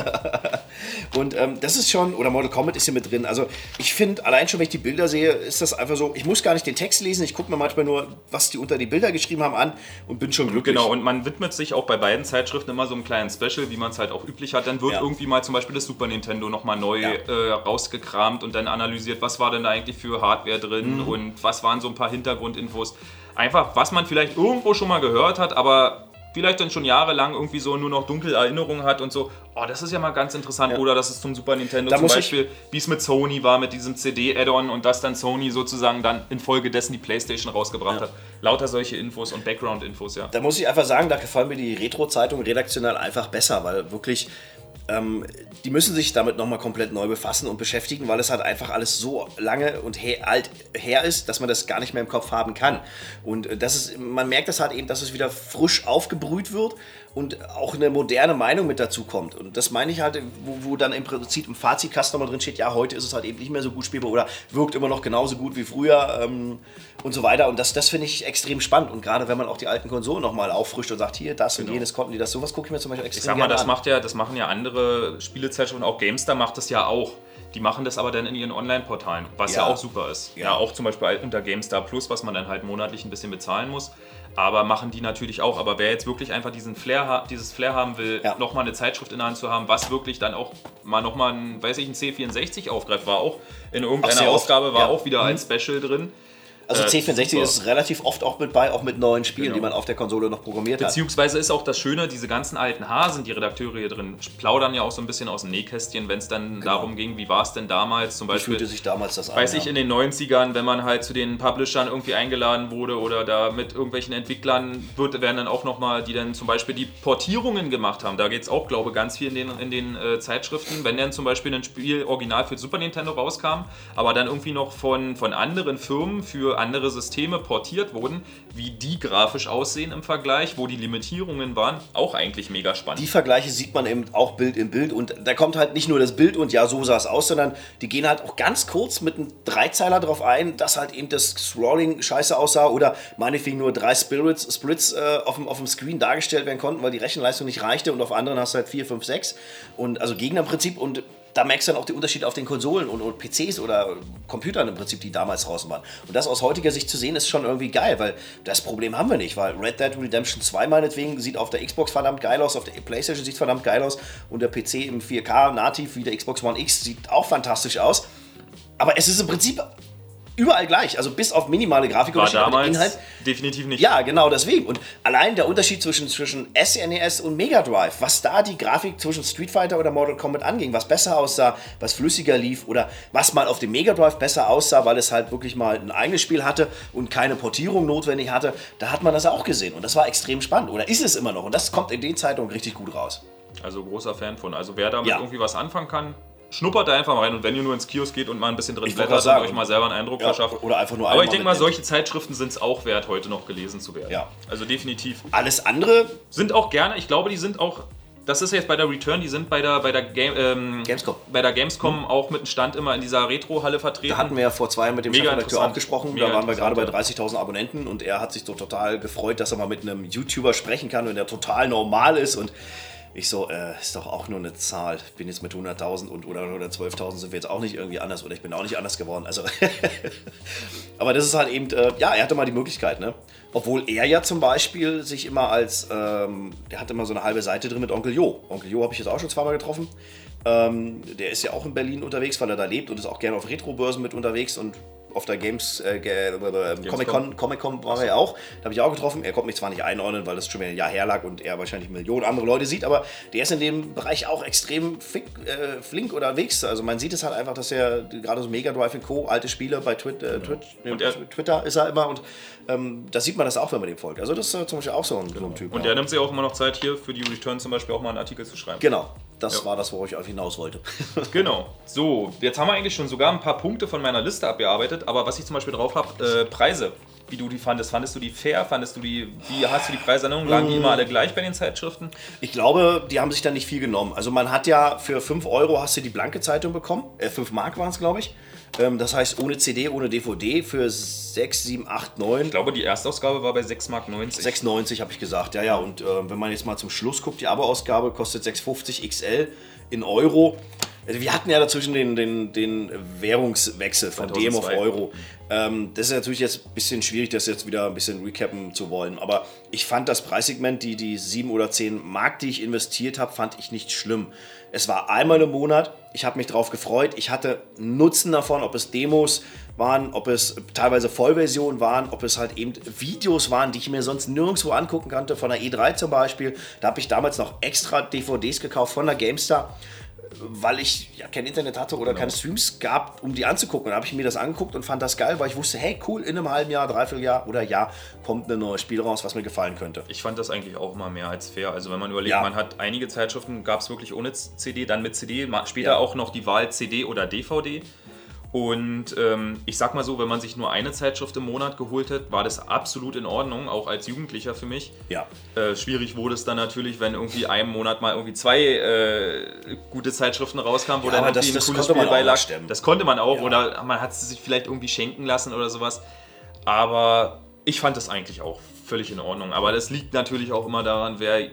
und ähm, das ist schon, oder Mortal Kombat ist hier mit drin. Also ich finde, allein schon, wenn ich die Bilder sehe, ist das einfach so, ich muss gar nicht den Text lesen, ich gucke mir manchmal nur, was die unter die Bilder geschrieben haben, an und bin schon glücklich. Genau, und man widmet sich auch bei beiden Zeitschriften immer so einem kleinen Special, wie man es halt auch üblich hat. Dann wird Ja. irgendwie mal zum Beispiel das Super Nintendo nochmal neu Ja. äh, rausgekramt und dann analysiert, was war denn da eigentlich für Hardware drin Mhm. und was waren so ein paar Hintergrundinfos. Einfach, was man vielleicht irgendwo schon mal gehört hat, aber vielleicht dann schon jahrelang irgendwie so nur noch dunkle Erinnerungen hat und so, oh, das ist ja mal ganz interessant. Ja. Oder das ist zum Super Nintendo Da zum Beispiel, wie es mit Sony war, mit diesem CD-Add-on und das dann Sony sozusagen dann infolgedessen die Playstation rausgebracht Ja. hat. Lauter solche Infos und Background-Infos, ja. Da muss ich einfach sagen, da gefallen mir die Retro-Zeitungen redaktionell einfach besser, weil wirklich, ähm, die müssen sich damit nochmal komplett neu befassen und beschäftigen, weil es halt einfach alles so lange und her, alt her ist, dass man das gar nicht mehr im Kopf haben kann. Und äh, das ist, man merkt das halt eben, dass es wieder frisch aufgebrüht wird und auch eine moderne Meinung mit dazu kommt. Und das meine ich halt, wo, wo dann im Prinzip im Fazitkasten nochmal drin steht, ja, heute ist es halt eben nicht mehr so gut spielbar oder wirkt immer noch genauso gut wie früher ähm, und so weiter. Und das, das finde ich extrem spannend. Und gerade wenn man auch die alten Konsolen nochmal auffrischt und sagt, hier, das und jenes konnten die das, sowas gucke ich mir zum Beispiel extrem Ich sag mal, das an. macht ja, das machen ja andere Spielezeitschriften, auch GameStar macht das ja auch. Die machen das aber dann in ihren Online-Portalen, was ja. Ja. auch super ist. Ja. Ja. auch zum Beispiel unter GameStar Plus, was man dann halt monatlich ein bisschen bezahlen muss. Aber machen die natürlich auch. Aber wer jetzt wirklich einfach diesen Flair, dieses Flair haben will, Ja. nochmal eine Zeitschrift in der Hand zu haben, was wirklich dann auch mal nochmal ein, weiß ich, ein C64 aufgreift, war auch in irgendeiner Ausgabe, war ja. Mhm. auch wieder ein Special drin. Also Äh, C64 super. ist relativ oft auch mit bei, auch mit neuen Spielen, Genau. die man auf der Konsole noch programmiert hat. Beziehungsweise ist auch das Schöne, diese ganzen alten Hasen, die Redakteure hier drin, plaudern ja auch so ein bisschen aus dem Nähkästchen, wenn es dann darum ging, wie war es denn damals, zum Wie Beispiel, fühlte sich damals das an? weiß ich, in den 90ern, wenn man halt zu den Publishern irgendwie eingeladen wurde oder da mit irgendwelchen Entwicklern wird, werden dann auch nochmal, die dann zum Beispiel die Portierungen gemacht haben. Da geht es auch, glaube ich, ganz viel in den, in den äh, Zeitschriften. Wenn dann zum Beispiel ein Spiel original für Super Nintendo rauskam, aber dann irgendwie noch von, von anderen Firmen für andere Systeme portiert wurden, wie die grafisch aussehen im Vergleich, wo die Limitierungen waren, auch eigentlich mega spannend. Die Vergleiche sieht man eben auch Bild in Bild und da kommt halt nicht nur das Bild und ja, so sah es aus, sondern die gehen halt auch ganz kurz mit einem Dreizeiler drauf ein, dass halt eben das Scrolling scheiße aussah oder meinetwegen nur drei Spirits, Splits äh, auf, dem, auf dem Screen dargestellt werden konnten, weil die Rechenleistung nicht reichte und auf anderen hast du halt 4, 5, 6 und also Gegnerprinzip und da merkst du dann auch den Unterschied auf den Konsolen und, und PCs oder Computern im Prinzip, die damals draußen waren. Und das aus heutiger Sicht zu sehen, ist schon irgendwie geil, weil das Problem haben wir nicht, weil Red Dead Redemption 2 meinetwegen sieht auf der Xbox verdammt geil aus, auf der Playstation sieht verdammt geil aus und der PC im 4K nativ wie der Xbox One X sieht auch fantastisch aus. Aber es ist im Prinzip überall gleich, also bis auf minimale war Grafikunterschiede. der damals Inhalt definitiv nicht. ja, genau deswegen. Und allein der Unterschied zwischen, zwischen SNES und Mega Drive, was da die Grafik zwischen Street Fighter oder Mortal Kombat anging, was besser aussah, was flüssiger lief oder was mal auf dem Mega Drive besser aussah, weil es halt wirklich mal ein eigenes Spiel hatte und keine Portierung notwendig hatte, da hat man das auch gesehen. Und das war extrem spannend. Oder ist es immer noch? Und das kommt in den Zeitungen richtig gut raus. Also großer Fan von. Also wer damit Ja. irgendwie was anfangen kann, schnuppert da einfach mal rein. Und wenn ihr nur ins Kiosk geht und mal ein bisschen drin Ich blättert und euch mal selber einen Eindruck Ja, verschafft. oder einfach nur Aber ich denke mal, solche Zeitschriften sind es auch wert, heute noch gelesen zu werden. Ja. Also definitiv. Alles andere, Sind auch gerne, ich glaube, die sind auch. Das ist jetzt bei der Return, die sind bei der, bei der, Game, ähm, Gamescom. bei der Gamescom auch mit einem Stand immer in dieser Retro-Halle vertreten. Da hatten wir ja vor zwei Jahren mit dem Chefredakteur auch gesprochen. Mega da waren wir gerade bei interessant, 30.000 Abonnenten und er hat sich so total gefreut, dass er mal mit einem YouTuber sprechen kann und der total normal ist. Und ich so, äh, ist doch auch nur eine Zahl. Ich bin jetzt mit 100.000 und oder 112.000 sind wir jetzt auch nicht irgendwie anders oder ich bin auch nicht anders geworden. Also, aber das ist halt eben, äh, ja, er hatte mal die Möglichkeit, ne? Obwohl er ja zum Beispiel sich immer als, ähm, der hat immer so eine halbe Seite drin mit Onkel Jo. Onkel Jo habe ich jetzt auch schon zweimal getroffen. Ähm, der ist ja auch in Berlin unterwegs, weil er da lebt und ist auch gerne auf Retro-Börsen mit unterwegs und auf der Games, äh, Ge- äh, Comic-Con Comic -Con war er ja auch. Da habe ich auch getroffen. Er konnte mich zwar nicht einordnen, weil das schon wieder ein Jahr her lag und er wahrscheinlich Millionen andere Leute sieht, aber der ist in dem Bereich auch extrem fink, äh, flink unterwegs. Also man sieht es halt einfach, dass er gerade so Mega Drive Co., alte Spiele bei Twit, äh, Twitch, Und er- Twitter ist er immer und ähm, da sieht man das auch, wenn man dem folgt. Also das ist zum Beispiel auch so ein, so ein Typ. und ja. der nimmt sich auch immer noch Zeit hier für die Return zum Beispiel auch mal einen Artikel zu schreiben. Genau, das Ja. war das, worauf ich hinaus wollte. Genau. So, jetzt haben wir eigentlich schon sogar ein paar Punkte von meiner Liste abgearbeitet, aber was ich zum Beispiel drauf habe, äh, Preise. Wie du die fandest. Fandest du die fair? Fandest du die, wie hast du die Preisernennung? Lagen die immer alle gleich bei den Zeitschriften? Ich glaube, die haben sich da nicht viel genommen. Also man hat ja für 5 Euro hast du die blanke Zeitung bekommen. Äh, 5 Mark waren es, glaube ich. Ähm, das heißt ohne CD, ohne DVD für 6, 7, 8, 9. Ich glaube, die Erstausgabe war bei 6,90 Mark. 6,90 habe ich gesagt, ja, ja. Und äh, wenn man jetzt mal zum Schluss guckt, die Abo-Ausgabe kostet 6,50 XL in Euro. Also wir hatten ja dazwischen den, den, den Währungswechsel von 2002. DM auf Euro. Ähm, das ist natürlich jetzt ein bisschen schwierig, das jetzt wieder ein bisschen recappen zu wollen. Aber ich fand das Preissegment, die, die 7 oder 10 Mark, die ich investiert habe, fand ich nicht schlimm. Es war einmal im Monat, ich habe mich darauf gefreut, ich hatte Nutzen davon, ob es Demos waren, ob es teilweise Vollversionen waren, ob es halt eben Videos waren, die ich mir sonst nirgendwo angucken konnte, von der E3 zum Beispiel. Da habe ich damals noch extra DVDs gekauft von der GameStar weil ich ja kein Internet hatte oder genau. keine Streams gab, um die anzugucken. Und dann habe ich mir das angeguckt und fand das geil, weil ich wusste, hey, cool, in einem halben Jahr, dreiviertel Jahr oder Jahr kommt ein neues Spiel raus, was mir gefallen könnte. Ich fand das eigentlich auch immer mehr als fair. Also wenn man überlegt, ja. man hat einige Zeitschriften, gab es wirklich ohne CD, dann mit CD, später ja. auch noch die Wahl CD oder DVD. Und ähm, ich sag mal so, wenn man sich nur eine Zeitschrift im Monat geholt hat, war das absolut in Ordnung, auch als Jugendlicher für mich. Ja. Äh, schwierig wurde es dann natürlich, wenn irgendwie einen Monat mal irgendwie zwei äh, gute Zeitschriften rauskamen, wo ja, dann irgendwie das, ein cooles Spiel beilag. Das konnte man auch, ja. oder man hat es sich vielleicht irgendwie schenken lassen oder sowas. Aber ich fand das eigentlich auch völlig in Ordnung. Aber das liegt natürlich auch immer daran, wer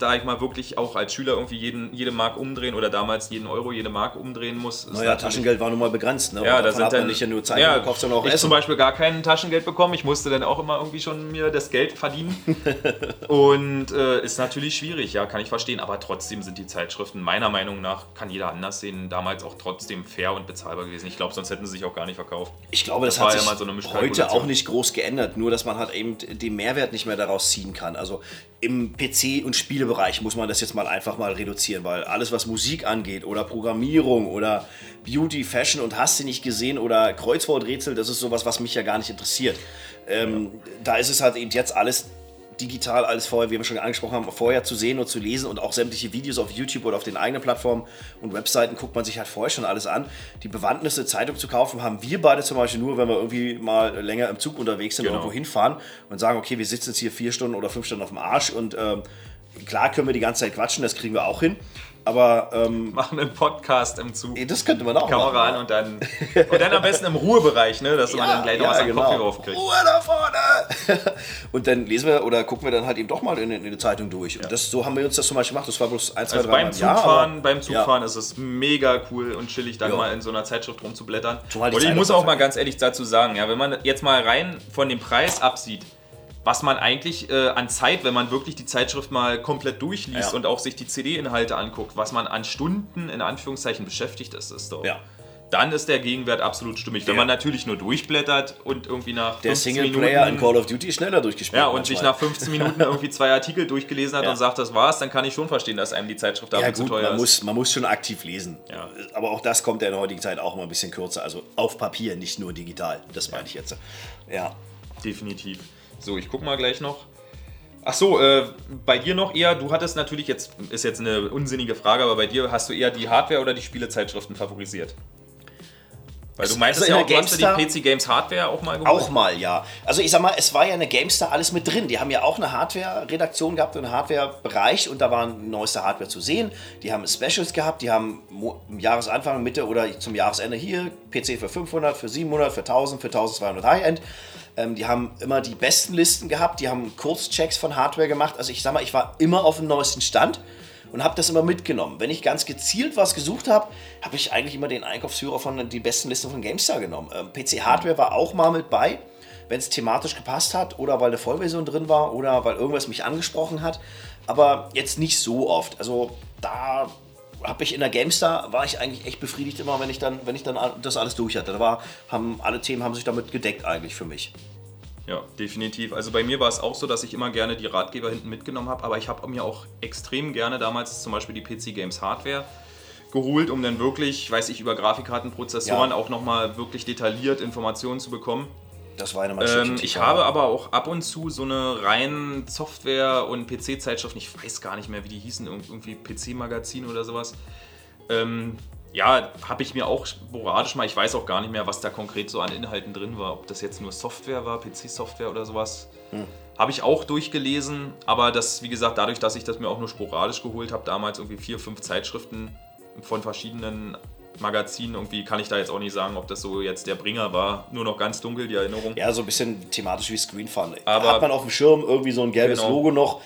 da ich mal wirklich auch als Schüler irgendwie jeden, jede Mark umdrehen oder damals jeden Euro, jede Mark umdrehen muss. Naja, Taschengeld war nun mal begrenzt. Ne? Ja, da sind dann nicht nur Zeit ja, gekauft, sondern auch ich Essen. zum Beispiel gar kein Taschengeld bekommen. Ich musste dann auch immer irgendwie schon mir das Geld verdienen. und äh, ist natürlich schwierig, ja, kann ich verstehen. Aber trotzdem sind die Zeitschriften meiner Meinung nach, kann jeder anders sehen, damals auch trotzdem fair und bezahlbar gewesen. Ich glaube, sonst hätten sie sich auch gar nicht verkauft. Ich glaube, das, das hat sich ja so heute auch nicht groß geändert. Nur, dass man halt eben den Mehrwert nicht mehr daraus ziehen kann. Also im PC- und Spielebereich muss man das jetzt mal einfach mal reduzieren, weil alles, was Musik angeht oder Programmierung oder Beauty, Fashion und hast du nicht gesehen oder Kreuzworträtsel, das ist sowas, was mich ja gar nicht interessiert. Ähm, ja. Da ist es halt eben jetzt alles digital alles vorher, wie wir schon angesprochen haben, vorher zu sehen und zu lesen und auch sämtliche Videos auf YouTube oder auf den eigenen Plattformen und Webseiten guckt man sich halt vorher schon alles an. Die Bewandtnisse, Zeitung zu kaufen, haben wir beide zum Beispiel nur, wenn wir irgendwie mal länger im Zug unterwegs sind, genau. irgendwo hinfahren und sagen, okay, wir sitzen jetzt hier vier Stunden oder fünf Stunden auf dem Arsch und ähm, klar können wir die ganze Zeit quatschen, das kriegen wir auch hin. Aber ähm, machen einen Podcast im Zug. Das könnte man auch Kamera machen. an und dann und dann am besten im Ruhebereich, ne, dass ja, man dann gleich noch ja, was genau. Kopf aufkriegt. Ruhe da vorne. und dann lesen wir oder gucken wir dann halt eben doch mal in, in die Zeitung durch. Und das, so haben wir uns das zum Beispiel gemacht. Das war bloß ein, zwei, also drei beim Zugfahren, ja, beim Zugfahren ist es mega cool und chillig, dann mal in so einer Zeitschrift rumzublättern. Und ich muss auch mal ganz ehrlich dazu sagen, ja, wenn man jetzt mal rein von dem Preis absieht was man eigentlich äh, an Zeit, wenn man wirklich die Zeitschrift mal komplett durchliest ja. und auch sich die CD-Inhalte anguckt, was man an Stunden in Anführungszeichen beschäftigt ist, ist doch. Ja. Dann ist der Gegenwert absolut stimmig. Wenn man natürlich nur durchblättert und irgendwie nach der Singleplayer in Call of Duty schneller durchgespielt Ja, und manchmal. sich nach 15 Minuten irgendwie zwei Artikel durchgelesen hat und sagt, das war's, dann kann ich schon verstehen, dass einem die Zeitschrift damit ja, gut, zu teuer man ist. Muss, man muss schon aktiv lesen. Ja. Aber auch das kommt ja in der heutigen Zeit auch immer ein bisschen kürzer. Also auf Papier, nicht nur digital. Das meine ich jetzt. Ja. Definitiv. So, ich guck mal gleich noch. Ach so, äh, bei dir noch eher, du hattest natürlich jetzt, ist jetzt eine unsinnige Frage, aber bei dir hast du eher die Hardware oder die Spielezeitschriften favorisiert? Weil du meinst also ja auch, du hast die PC Games Hardware auch mal geholt? Auch mal, ja. Also ich sag mal, es war ja eine GameStar alles mit drin. Die haben ja auch eine Hardware-Redaktion gehabt und einen Hardware-Bereich und da war neueste Hardware zu sehen. Die haben Specials gehabt, die haben im Jahresanfang, Mitte oder zum Jahresende hier PC für 500, für 700, für 1000, für 1200 High-End. Ähm, die haben immer die besten Listen gehabt, die haben Kurzchecks von Hardware gemacht. Also ich sag mal, ich war immer auf dem neuesten Stand und habe das immer mitgenommen. Wenn ich ganz gezielt was gesucht habe, habe ich eigentlich immer den Einkaufsführer von die besten Listen von GameStar genommen. Ähm, PC Hardware war auch mal mit bei, wenn es thematisch gepasst hat oder weil eine Vollversion drin war oder weil irgendwas mich angesprochen hat. Aber jetzt nicht so oft. Also da habe ich in der GameStar war ich eigentlich echt befriedigt immer, wenn ich dann, wenn ich dann das alles durch hatte. Da war, haben alle Themen haben sich damit gedeckt eigentlich für mich. Ja, definitiv. Also bei mir war es auch so, dass ich immer gerne die Ratgeber hinten mitgenommen habe, aber ich habe mir auch extrem gerne damals zum Beispiel die PC Games Hardware geholt, um dann wirklich, weiß ich, über Grafikkarten, Prozessoren ja. auch nochmal wirklich detailliert Informationen zu bekommen. Das war eine ähm, Ich habe aber auch ab und zu so eine rein Software- und PC-Zeitschrift, ich weiß gar nicht mehr, wie die hießen, irgendwie PC-Magazin oder sowas. Ähm, ja, habe ich mir auch sporadisch mal, ich weiß auch gar nicht mehr, was da konkret so an Inhalten drin war, ob das jetzt nur Software war, PC-Software oder sowas. Hm. Habe ich auch durchgelesen, aber das, wie gesagt, dadurch, dass ich das mir auch nur sporadisch geholt habe, damals irgendwie vier, fünf Zeitschriften von verschiedenen Magazin. Irgendwie kann ich da jetzt auch nicht sagen, ob das so jetzt der Bringer war. Nur noch ganz dunkel die Erinnerung. Ja, so ein bisschen thematisch wie Screen Fun. Aber- Hat man auf dem Schirm irgendwie so ein gelbes Genau. Logo noch.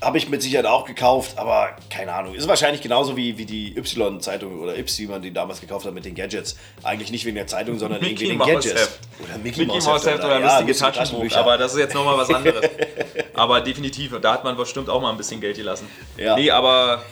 Habe ich mit Sicherheit auch gekauft, aber keine Ahnung. Ist wahrscheinlich genauso wie, wie die Y-Zeitung oder Y, wie man die damals gekauft hat mit den Gadgets. Eigentlich nicht wegen der Zeitung, sondern Mickey wegen den Mouse Gadgets. Heft. Oder Mickey, Mickey Mouse Heft oder ja, lustige. Taschenbücher. Aber das ist jetzt nochmal was anderes. aber definitiv, da hat man bestimmt auch mal ein bisschen Geld gelassen. Ja. Nee, aber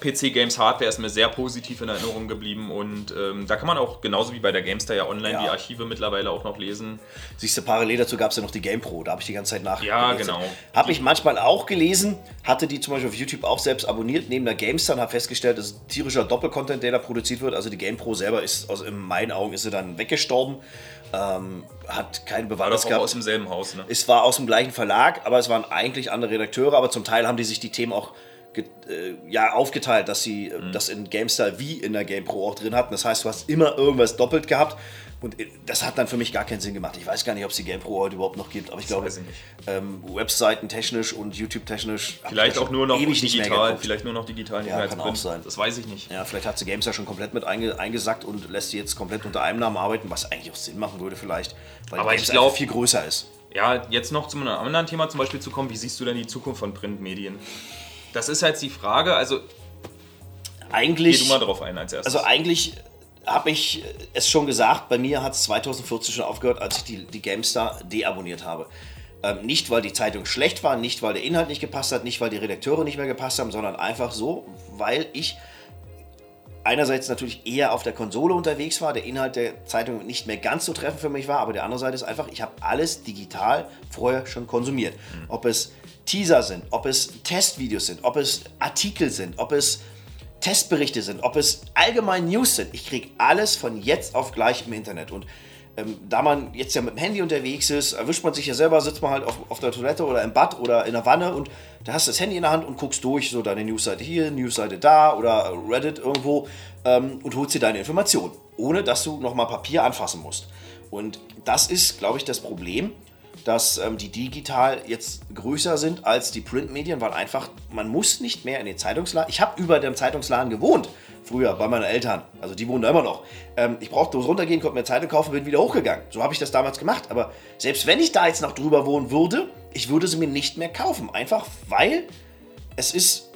PC Games Hardware ist mir sehr positiv in Erinnerung geblieben und ähm, da kann man auch genauso wie bei der GameStar ja online Ja. die Archive mittlerweile auch noch lesen. Siehst du, parallel dazu gab es ja noch die GamePro, da habe ich die ganze Zeit nach. Ja, genau. Habe ich manchmal auch gelesen, hatte die zum Beispiel auf YouTube auch selbst abonniert, neben der GameStar und habe festgestellt, das ist tierischer Doppelcontent, der da produziert wird. Also die GamePro selber ist, also in meinen Augen ist sie dann weggestorben, ähm, hat keinen War Bewandtnis doch auch gehabt. aus demselben Haus, ne? Es war aus dem gleichen Verlag, aber es waren eigentlich andere Redakteure, aber zum Teil haben die sich die Themen auch ja, aufgeteilt, dass sie äh, das in GameStar wie in der GamePro auch drin hatten. Das heißt, du hast immer irgendwas doppelt gehabt und äh, das hat dann für mich gar keinen Sinn gemacht. Ich weiß gar nicht, ob es die GamePro heute überhaupt noch gibt, aber ich glaube, ich nicht. ähm, Webseiten technisch und YouTube technisch. Vielleicht ich auch nur noch digital, vielleicht nur noch digital, Ja, kann auch sein. Das weiß ich nicht. Ja, vielleicht hat sie GameStar schon komplett mit einge eingesackt und lässt sie jetzt komplett unter einem Namen arbeiten, was eigentlich auch Sinn machen würde vielleicht, weil Aber ich GameStar glaub- einfach viel größer ist. Ja, jetzt noch zu einem anderen Thema zum Beispiel zu kommen. Wie siehst du denn die Zukunft von Printmedien? Das ist jetzt die Frage. Also, geh Eigentlich du mal drauf ein als erstes. Also eigentlich habe ich es schon gesagt, bei mir hat es 2014 schon aufgehört, als ich die, die GameStar deabonniert habe. Ähm, nicht, weil die Zeitung schlecht war, nicht, weil der Inhalt nicht gepasst hat, nicht, weil die Redakteure nicht mehr gepasst haben, sondern einfach so, weil ich einerseits natürlich eher auf der Konsole unterwegs war, der Inhalt der Zeitung nicht mehr ganz so treffend für mich war, aber der andere Seite ist einfach, ich habe alles digital vorher schon konsumiert. Ob es Teaser sind, ob es Testvideos sind, ob es Artikel sind, ob es Testberichte sind, ob es allgemein News sind. Ich kriege alles von jetzt auf gleich im Internet. Und ähm, da man jetzt ja mit dem Handy unterwegs ist, erwischt man sich ja selber, sitzt man halt auf, auf der Toilette oder im Bad oder in der Wanne und da hast du das Handy in der Hand und guckst durch, so deine Newsseite hier, Newsseite da oder Reddit irgendwo ähm, und holst dir deine Informationen, ohne dass du nochmal Papier anfassen musst. Und das ist, glaube ich, das Problem, dass ähm, die digital jetzt größer sind als die Printmedien, weil einfach man muss nicht mehr in den Zeitungsladen. Ich habe über dem Zeitungsladen gewohnt, früher bei meinen Eltern. Also die wohnen da immer noch. Ähm, ich brauchte bloß runtergehen, konnte mir Zeitung kaufen, bin wieder hochgegangen. So habe ich das damals gemacht. Aber selbst wenn ich da jetzt noch drüber wohnen würde, ich würde sie mir nicht mehr kaufen. Einfach weil es ist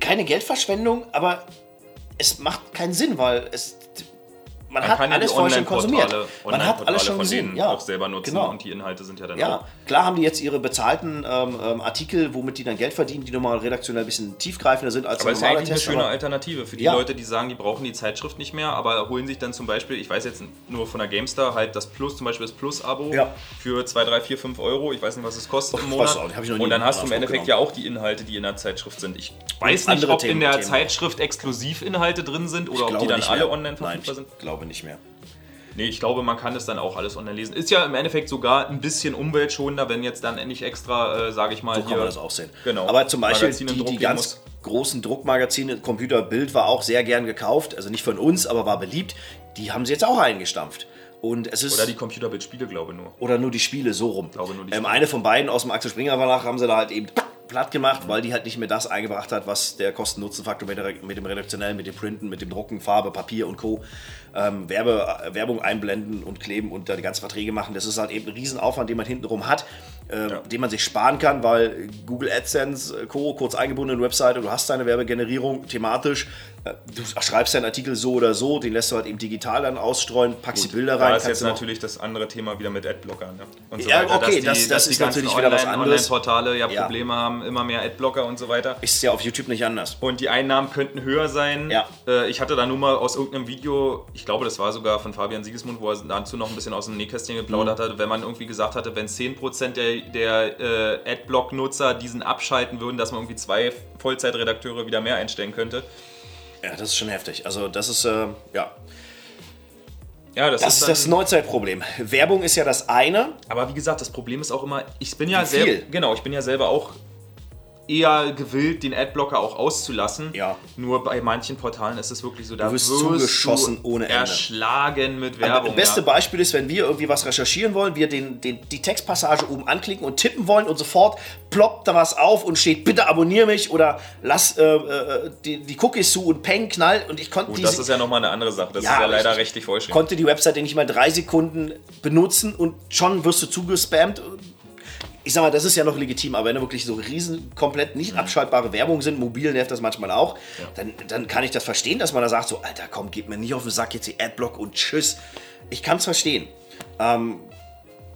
keine Geldverschwendung, aber es macht keinen Sinn, weil es man, hat ja alles vorher schon konsumiert. Man hat alles schon von gesehen. denen Ja, auch selber nutzen genau. und die Inhalte sind ja dann Ja, auch. klar haben die jetzt ihre bezahlten ähm, ähm, Artikel, womit die dann Geld verdienen, die nochmal redaktionell ein bisschen tiefgreifender sind als Aber es ist eigentlich eine Test. schöne aber- Alternative für die Ja. Leute, die sagen, die brauchen die Zeitschrift nicht mehr, aber holen sich dann zum Beispiel, ich weiß jetzt nur von der GameStar, halt das Plus, zum Beispiel das Plus-Abo Ja. für 2, 3, 4, 5 Euro. Ich weiß nicht, was es kostet im Monat. auch Und dann hast du im in Endeffekt ja auch die Inhalte, die in der Zeitschrift sind. Ich weiß nicht, ob in Themen- der Themen. Zeitschrift Exklusivinhalte drin sind oder ob die glaube dann alle online verfügbar sind. ich glaube nicht mehr. Nee, ich glaube, man kann das dann auch alles online lesen. Ist ja im Endeffekt sogar ein bisschen umweltschonender, wenn jetzt dann endlich extra, äh, sage ich mal, So kann man das auch sehen. Genau. Aber zum Beispiel Magazin in die, die ganz muss. großen Druckmagazine, Computer, Bild war auch sehr gern gekauft. Also nicht von uns, aber war beliebt. Die haben sie jetzt auch eingestampft. Und es ist Oder die Computerbildspiele, glaube ich nur. oder nur die Spiele, so rum. glaube, nur die ähm, Spiele. eine von beiden aus dem Axel Springer Verlag haben sie da halt eben platt gemacht, weil die halt nicht mehr das eingebracht hat, was der Kosten-Nutzen-Faktor mit, mit dem Redaktionellen, mit dem Printen, mit dem Drucken, Farbe, Papier und Co. Ähm, Werbe, äh, Werbung einblenden und kleben und da die ganzen Verträge machen. Das ist halt eben ein Riesenaufwand, den man hintenrum hat, äh, Ja. den man sich sparen kann, weil Google AdSense, äh, Co., kurz eingebundene Webseite, du hast deine Werbegenerierung thematisch, äh, du schreibst deinen Artikel so oder so, den lässt du halt eben digital dann ausstreuen, packst die Bilder Da rein. ist kannst jetzt natürlich das andere Thema wieder mit Adblocker. Ne? Und Ja, okay, dass das- das dass ist die natürlich wieder was anderes. Online-Portale ja, Ja. Probleme haben, immer mehr Adblocker und so weiter. ist ja auf YouTube nicht anders. Und die Einnahmen könnten höher sein. Ja. Äh, ich hatte da nur mal aus irgendeinem Video, ich glaube, das war sogar von Fabian Siegesmund, wo er dazu noch ein bisschen aus dem Nähkästchen geplaudert Mhm. hatte, wenn man irgendwie gesagt hatte, wenn 10% der, der äh, Adblock-Nutzer diesen abschalten würden, dass man irgendwie zwei Vollzeitredakteure wieder mehr einstellen könnte. Ja, das ist schon heftig. Also das ist, äh, ja, Ja, das, das ist dann, das Neuzeitproblem. Werbung ist ja das eine. Aber wie gesagt, das Problem ist auch immer, ich bin ja selber, genau, ich bin ja selber auch eher gewillt, den Adblocker auch auszulassen. Ja. Nur bei manchen Portalen ist es wirklich so, da Du wirst zugeschossen ohne Ende. erschlagen mit Werbung. Das beste ja. Beispiel ist, wenn wir irgendwie was recherchieren wollen, wir den, den, die Textpassage oben anklicken und tippen wollen und sofort ploppt da was auf und steht, bitte abonniere mich oder lass äh, äh, die, die Cookies zu und peng, knall und ich konnte Gut, diese, das ist ja nochmal eine andere Sache. Das Ja, ist ja leider ich- rechtlich vorgeschrieben. konnte die Webseite nicht mal drei Sekunden benutzen und schon wirst du zugespammt. Ich sag mal, das ist ja noch legitim, aber wenn da wirklich so riesen, komplett Mhm. nicht abschaltbare Werbung sind, mobil nervt das manchmal auch, dann, dann kann ich das verstehen, dass man da sagt so, Alter, komm, geht mir nicht auf den Sack, jetzt die Adblock und tschüss. Ich kann es verstehen.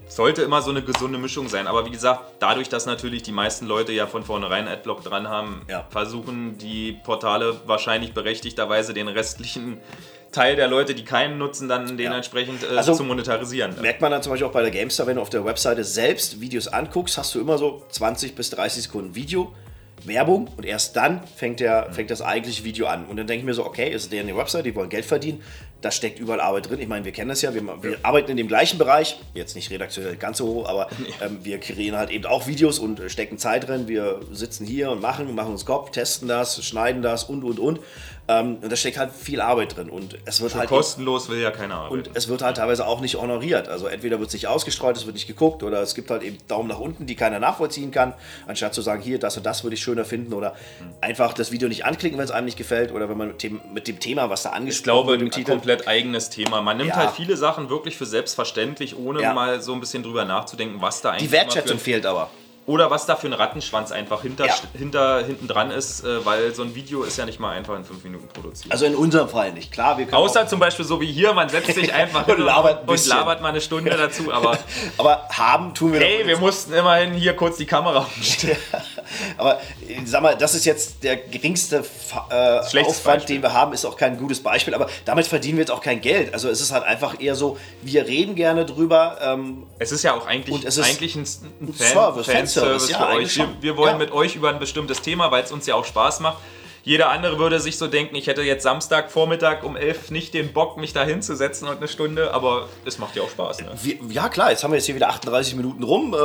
Sollte immer so eine gesunde Mischung sein. Aber wie gesagt, dadurch, dass natürlich die meisten Leute ja von vornherein Adblock dran haben, Ja. versuchen die Portale wahrscheinlich berechtigterweise den restlichen Teil der Leute, die keinen nutzen, dann dementsprechend äh, Also- zu monetarisieren. Merkt man dann zum Beispiel auch bei der GameStar, wenn du auf der Webseite selbst Videos anguckst, hast du immer so 20 bis 30 Sekunden Video, Werbung und erst dann fängt, der, fängt das eigentliche Video an. Und dann denke ich mir so, okay, ist der in der Website, die wollen Geld verdienen, da steckt überall Arbeit drin. Ich meine, wir kennen das ja, wir, wir arbeiten in dem gleichen Bereich, jetzt nicht redaktionell ganz so hoch, aber ähm, wir kreieren halt eben auch Videos und äh, stecken Zeit drin. Wir sitzen hier und machen, machen uns Kopf, testen das, schneiden das und, und, und. Ähm, und da steckt halt viel Arbeit drin und es wird Für halt kostenlos will ja keiner arbeiten. und es wird halt teilweise auch nicht honoriert. Also entweder wird es nicht ausgestreut, es wird nicht geguckt oder es gibt halt eben Daumen nach unten, die keiner nachvollziehen kann, anstatt zu sagen, hier, das und das würde ich schöner finden oder einfach das Video nicht anklicken, wenn es einem nicht gefällt oder wenn man mit dem, mit dem Thema, was da ich angesprochen glaube, wird ein im Titel. komplett eigenes Thema. Man nimmt Ja. halt viele Sachen wirklich für selbstverständlich, ohne Ja. mal so ein bisschen drüber nachzudenken, was da eigentlich Die Wertschätzung fehlt aber. Oder was da für ein Rattenschwanz einfach hinter, Ja. hinter, hinten dran ist, äh, weil so ein Video ist ja nicht mal einfach in fünf Minuten produziert. Also in unserem Fall nicht. Klar, wir Außer zum Beispiel so wie hier, man setzt sich einfach Und labert ein und labert mal eine Stunde dazu, aber aber haben tun wir hey, wir mussten immerhin hier kurz die Kamera umstellen. Aber äh, sag mal, das ist jetzt der geringste äh, Aufwand, Beispiel. den wir haben, ist auch kein gutes Beispiel. Aber damit verdienen wir jetzt auch kein Geld. Also es ist halt einfach eher so, wir reden gerne drüber. Ähm, Es ist ja auch eigentlich, eigentlich ein, ein Fan, Service, Fanservice ja, für euch. Wir, wir wollen Ja. mit euch über ein bestimmtes Thema, weil es uns ja auch Spaß macht. Jeder andere würde sich so denken, ich hätte jetzt Samstag Vormittag um 11 nicht den Bock, mich da hinzusetzen und eine Stunde, aber es macht ja auch Spaß. Ne? wir, ja klar, jetzt haben wir jetzt hier wieder 38 Minuten rum. Äh,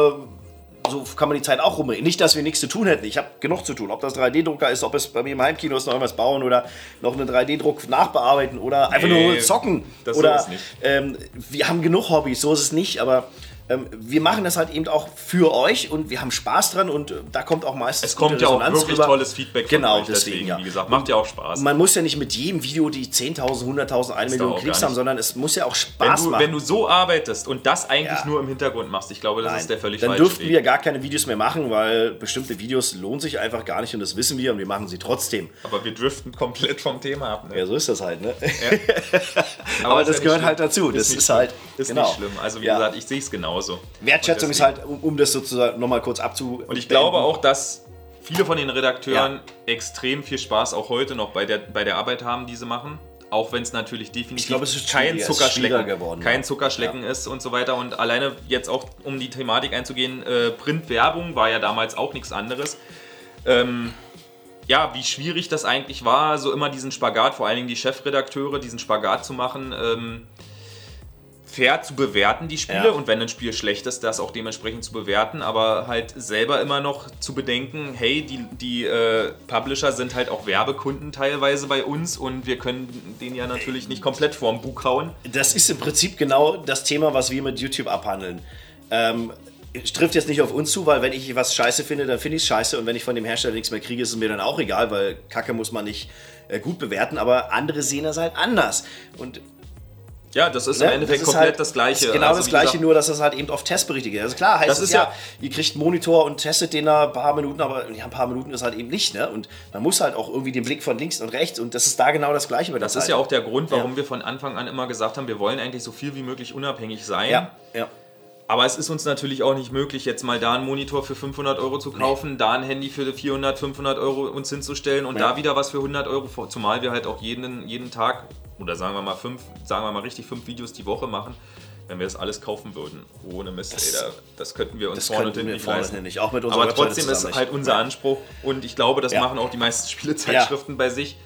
so kann man die Zeit auch rumreden. Nicht, dass wir nichts zu tun hätten. Ich habe genug zu tun. Ob das 3D-Drucker ist, ob es bei mir im Heimkino ist, noch irgendwas bauen oder noch einen 3D-Druck nachbearbeiten oder einfach Nee, nur zocken. das oder ist nicht. Ähm, wir haben genug Hobbys, so ist es nicht, aber ähm, wir machen das halt eben auch für euch und wir haben Spaß dran und äh, da kommt auch meistens Es kommt ja auch wirklich rüber. tolles Feedback Genau, von euch, deswegen, deswegen, ja. wie gesagt, macht ja auch Spaß. Man muss ja nicht mit jedem Video die 10.000, 100.000, 1 Million Klicks haben, sondern es muss ja auch wenn Spaß du, machen. wenn du so arbeitest und das eigentlich Ja. nur im Hintergrund machst, ich glaube, das Nein, ist der völlig dann dürften Weg. wir gar keine Videos mehr machen, weil bestimmte Videos lohnen sich einfach gar nicht und das wissen wir und wir machen sie trotzdem. aber wir driften komplett vom Thema ab. Ne? Ja, so ist das halt, ne? Aber, Aber ist das ja gehört halt dazu. Das nicht ist schlimm. halt- ist genau. nicht schlimm. Also wie Ja. gesagt, ich sehe es genauso. Wertschätzung ist halt, um, um das sozusagen nochmal kurz abzu. Und ich glaube auch, dass viele von den Redakteuren extrem viel Spaß auch heute noch bei der, bei der Arbeit haben, die sie machen. Auch wenn es natürlich definitiv Ich glaube, es kein Zuckerschlecken, geworden, kein ja. Zuckerschlecken ist und so weiter. Und alleine jetzt auch, um die Thematik einzugehen, äh, Printwerbung war ja damals auch nichts anderes. Ähm, ja, wie schwierig das eigentlich war, so immer diesen Spagat, vor allen Dingen die Chefredakteure, diesen Spagat zu machen, ähm, fair zu bewerten, die Spiele. Ja. Und wenn ein Spiel schlecht ist, das auch dementsprechend zu bewerten, aber halt selber immer noch zu bedenken, hey, die, die äh, Publisher sind halt auch Werbekunden teilweise bei uns und wir können den ja natürlich nicht komplett vorm Bug hauen. Das ist im Prinzip genau das Thema, was wir mit YouTube abhandeln. Ähm, es trifft jetzt nicht auf uns zu, weil wenn ich was scheiße finde, dann finde ich es scheiße und wenn ich von dem Hersteller nichts mehr kriege, ist es mir dann auch egal, weil Kacke muss man nicht äh, gut bewerten, aber andere sehen das halt anders. Und Ja, das ist Ne? im Endeffekt komplett halt- das Gleiche. ist Genau Also, das Gleiche, nur dass das halt eben auf Testberichte geht. Also klar heißt Das es ist ja, ja- ihr kriegt einen Monitor und testet den da ein paar Minuten, aber ja, ein paar Minuten ist halt eben nicht. Ne? Und man muss halt auch irgendwie den Blick von links und rechts und das ist da genau das Gleiche bei Das ist ja auch der Grund, warum Ja. wir von Anfang an immer gesagt haben, wir wollen eigentlich so viel wie möglich unabhängig sein. Ja, ja. Aber es ist uns natürlich auch nicht möglich, jetzt mal da einen Monitor für 500 Euro zu kaufen, da ein Handy für 400, 500 Euro uns hinzustellen und Ja. da wieder was für 100 Euro, zumal wir halt auch jeden, jeden Tag oder sagen wir mal fünf, sagen wir mal richtig fünf Videos die Woche machen. Wenn wir das alles kaufen würden, ohne Mist, Das- ey, da, das könnten wir uns Das vorne und könnten hinten wir nicht leisten. nicht, auch mit Aber Webseite trotzdem ist halt unser Ja. Anspruch und ich glaube, das Ja. machen auch die meisten Spielezeitschriften bei sich,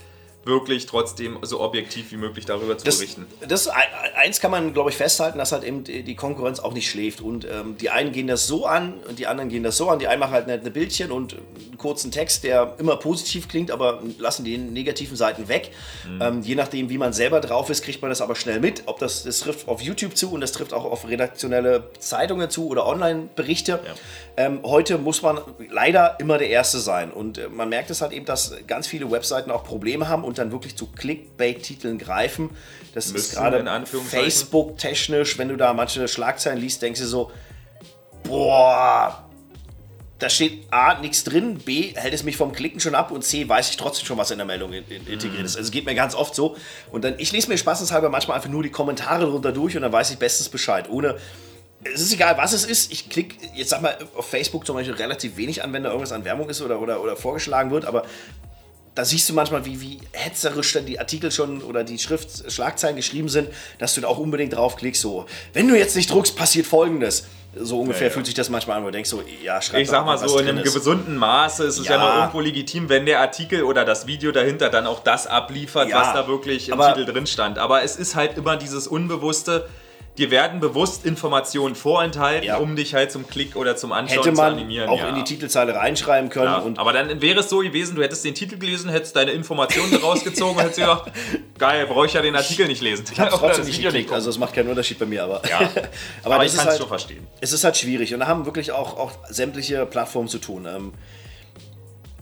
wirklich trotzdem so objektiv wie möglich darüber zu Das, berichten. das ist eins kann man, glaube ich, festhalten, dass halt eben die Konkurrenz auch nicht schläft. Und ähm, die einen gehen das so an und die anderen gehen das so an. Die einen machen halt nette Bildchen und einen kurzen Text, der immer positiv klingt, aber lassen die negativen Seiten weg. Mhm. Ähm, je nachdem, wie man selber drauf ist, kriegt man das aber schnell mit. Ob das, das trifft auf YouTube zu und das trifft auch auf redaktionelle Zeitungen zu oder Online-Berichte. Ja. Ähm, heute muss man leider immer der Erste sein. Und äh, man merkt es halt eben, dass ganz viele Webseiten auch Probleme haben und dann wirklich zu Clickbait-Titeln greifen. Das Müssen ist gerade Facebook-technisch, wenn du da manche Schlagzeilen liest, denkst du so, boah, da steht A, nichts drin, B, hält es mich vom Klicken schon ab und C, weiß ich trotzdem schon, was in der Meldung integriert ist. Mhm. Also es geht mir ganz oft so. Und dann, ich lese mir spaßenshalber manchmal einfach nur die Kommentare drunter durch und dann weiß ich bestens Bescheid, ohne es ist egal, was es ist. Ich klicke, jetzt sag mal, auf Facebook zum Beispiel relativ wenig an, wenn da irgendwas an Werbung ist oder, oder, oder vorgeschlagen wird, aber da siehst du manchmal, wie, wie hetzerisch dann die Artikel schon oder die Schrift, Schlagzeilen geschrieben sind, dass du da auch unbedingt draufklickst. So, wenn du jetzt nicht druckst, passiert folgendes. So ungefähr ja, ja. fühlt sich das manchmal an, wo du denkst so, ja, schreib Ich sag mal so, in einem ist. gesunden Maße ist es ja. ja noch irgendwo legitim, wenn der Artikel oder das Video dahinter dann auch das abliefert, was da wirklich im Titel drin stand. Aber es ist halt immer dieses Unbewusste, dir werden bewusst Informationen vorenthalten, ja. um dich halt zum Klick oder zum Anschauen Hätte man zu animieren. auch ja. in die Titelzeile reinschreiben können. Ja. aber dann wäre es so gewesen, du hättest den Titel gelesen, hättest deine Informationen rausgezogen und hättest gedacht, geil, brauche ich ja den Artikel nicht lesen. Ich habe trotzdem nicht geklickt, also es macht keinen Unterschied bei mir, aber, aber, aber ich kann es halt, schon verstehen. Es ist halt schwierig und da haben wirklich auch, auch sämtliche Plattformen zu tun. Ähm,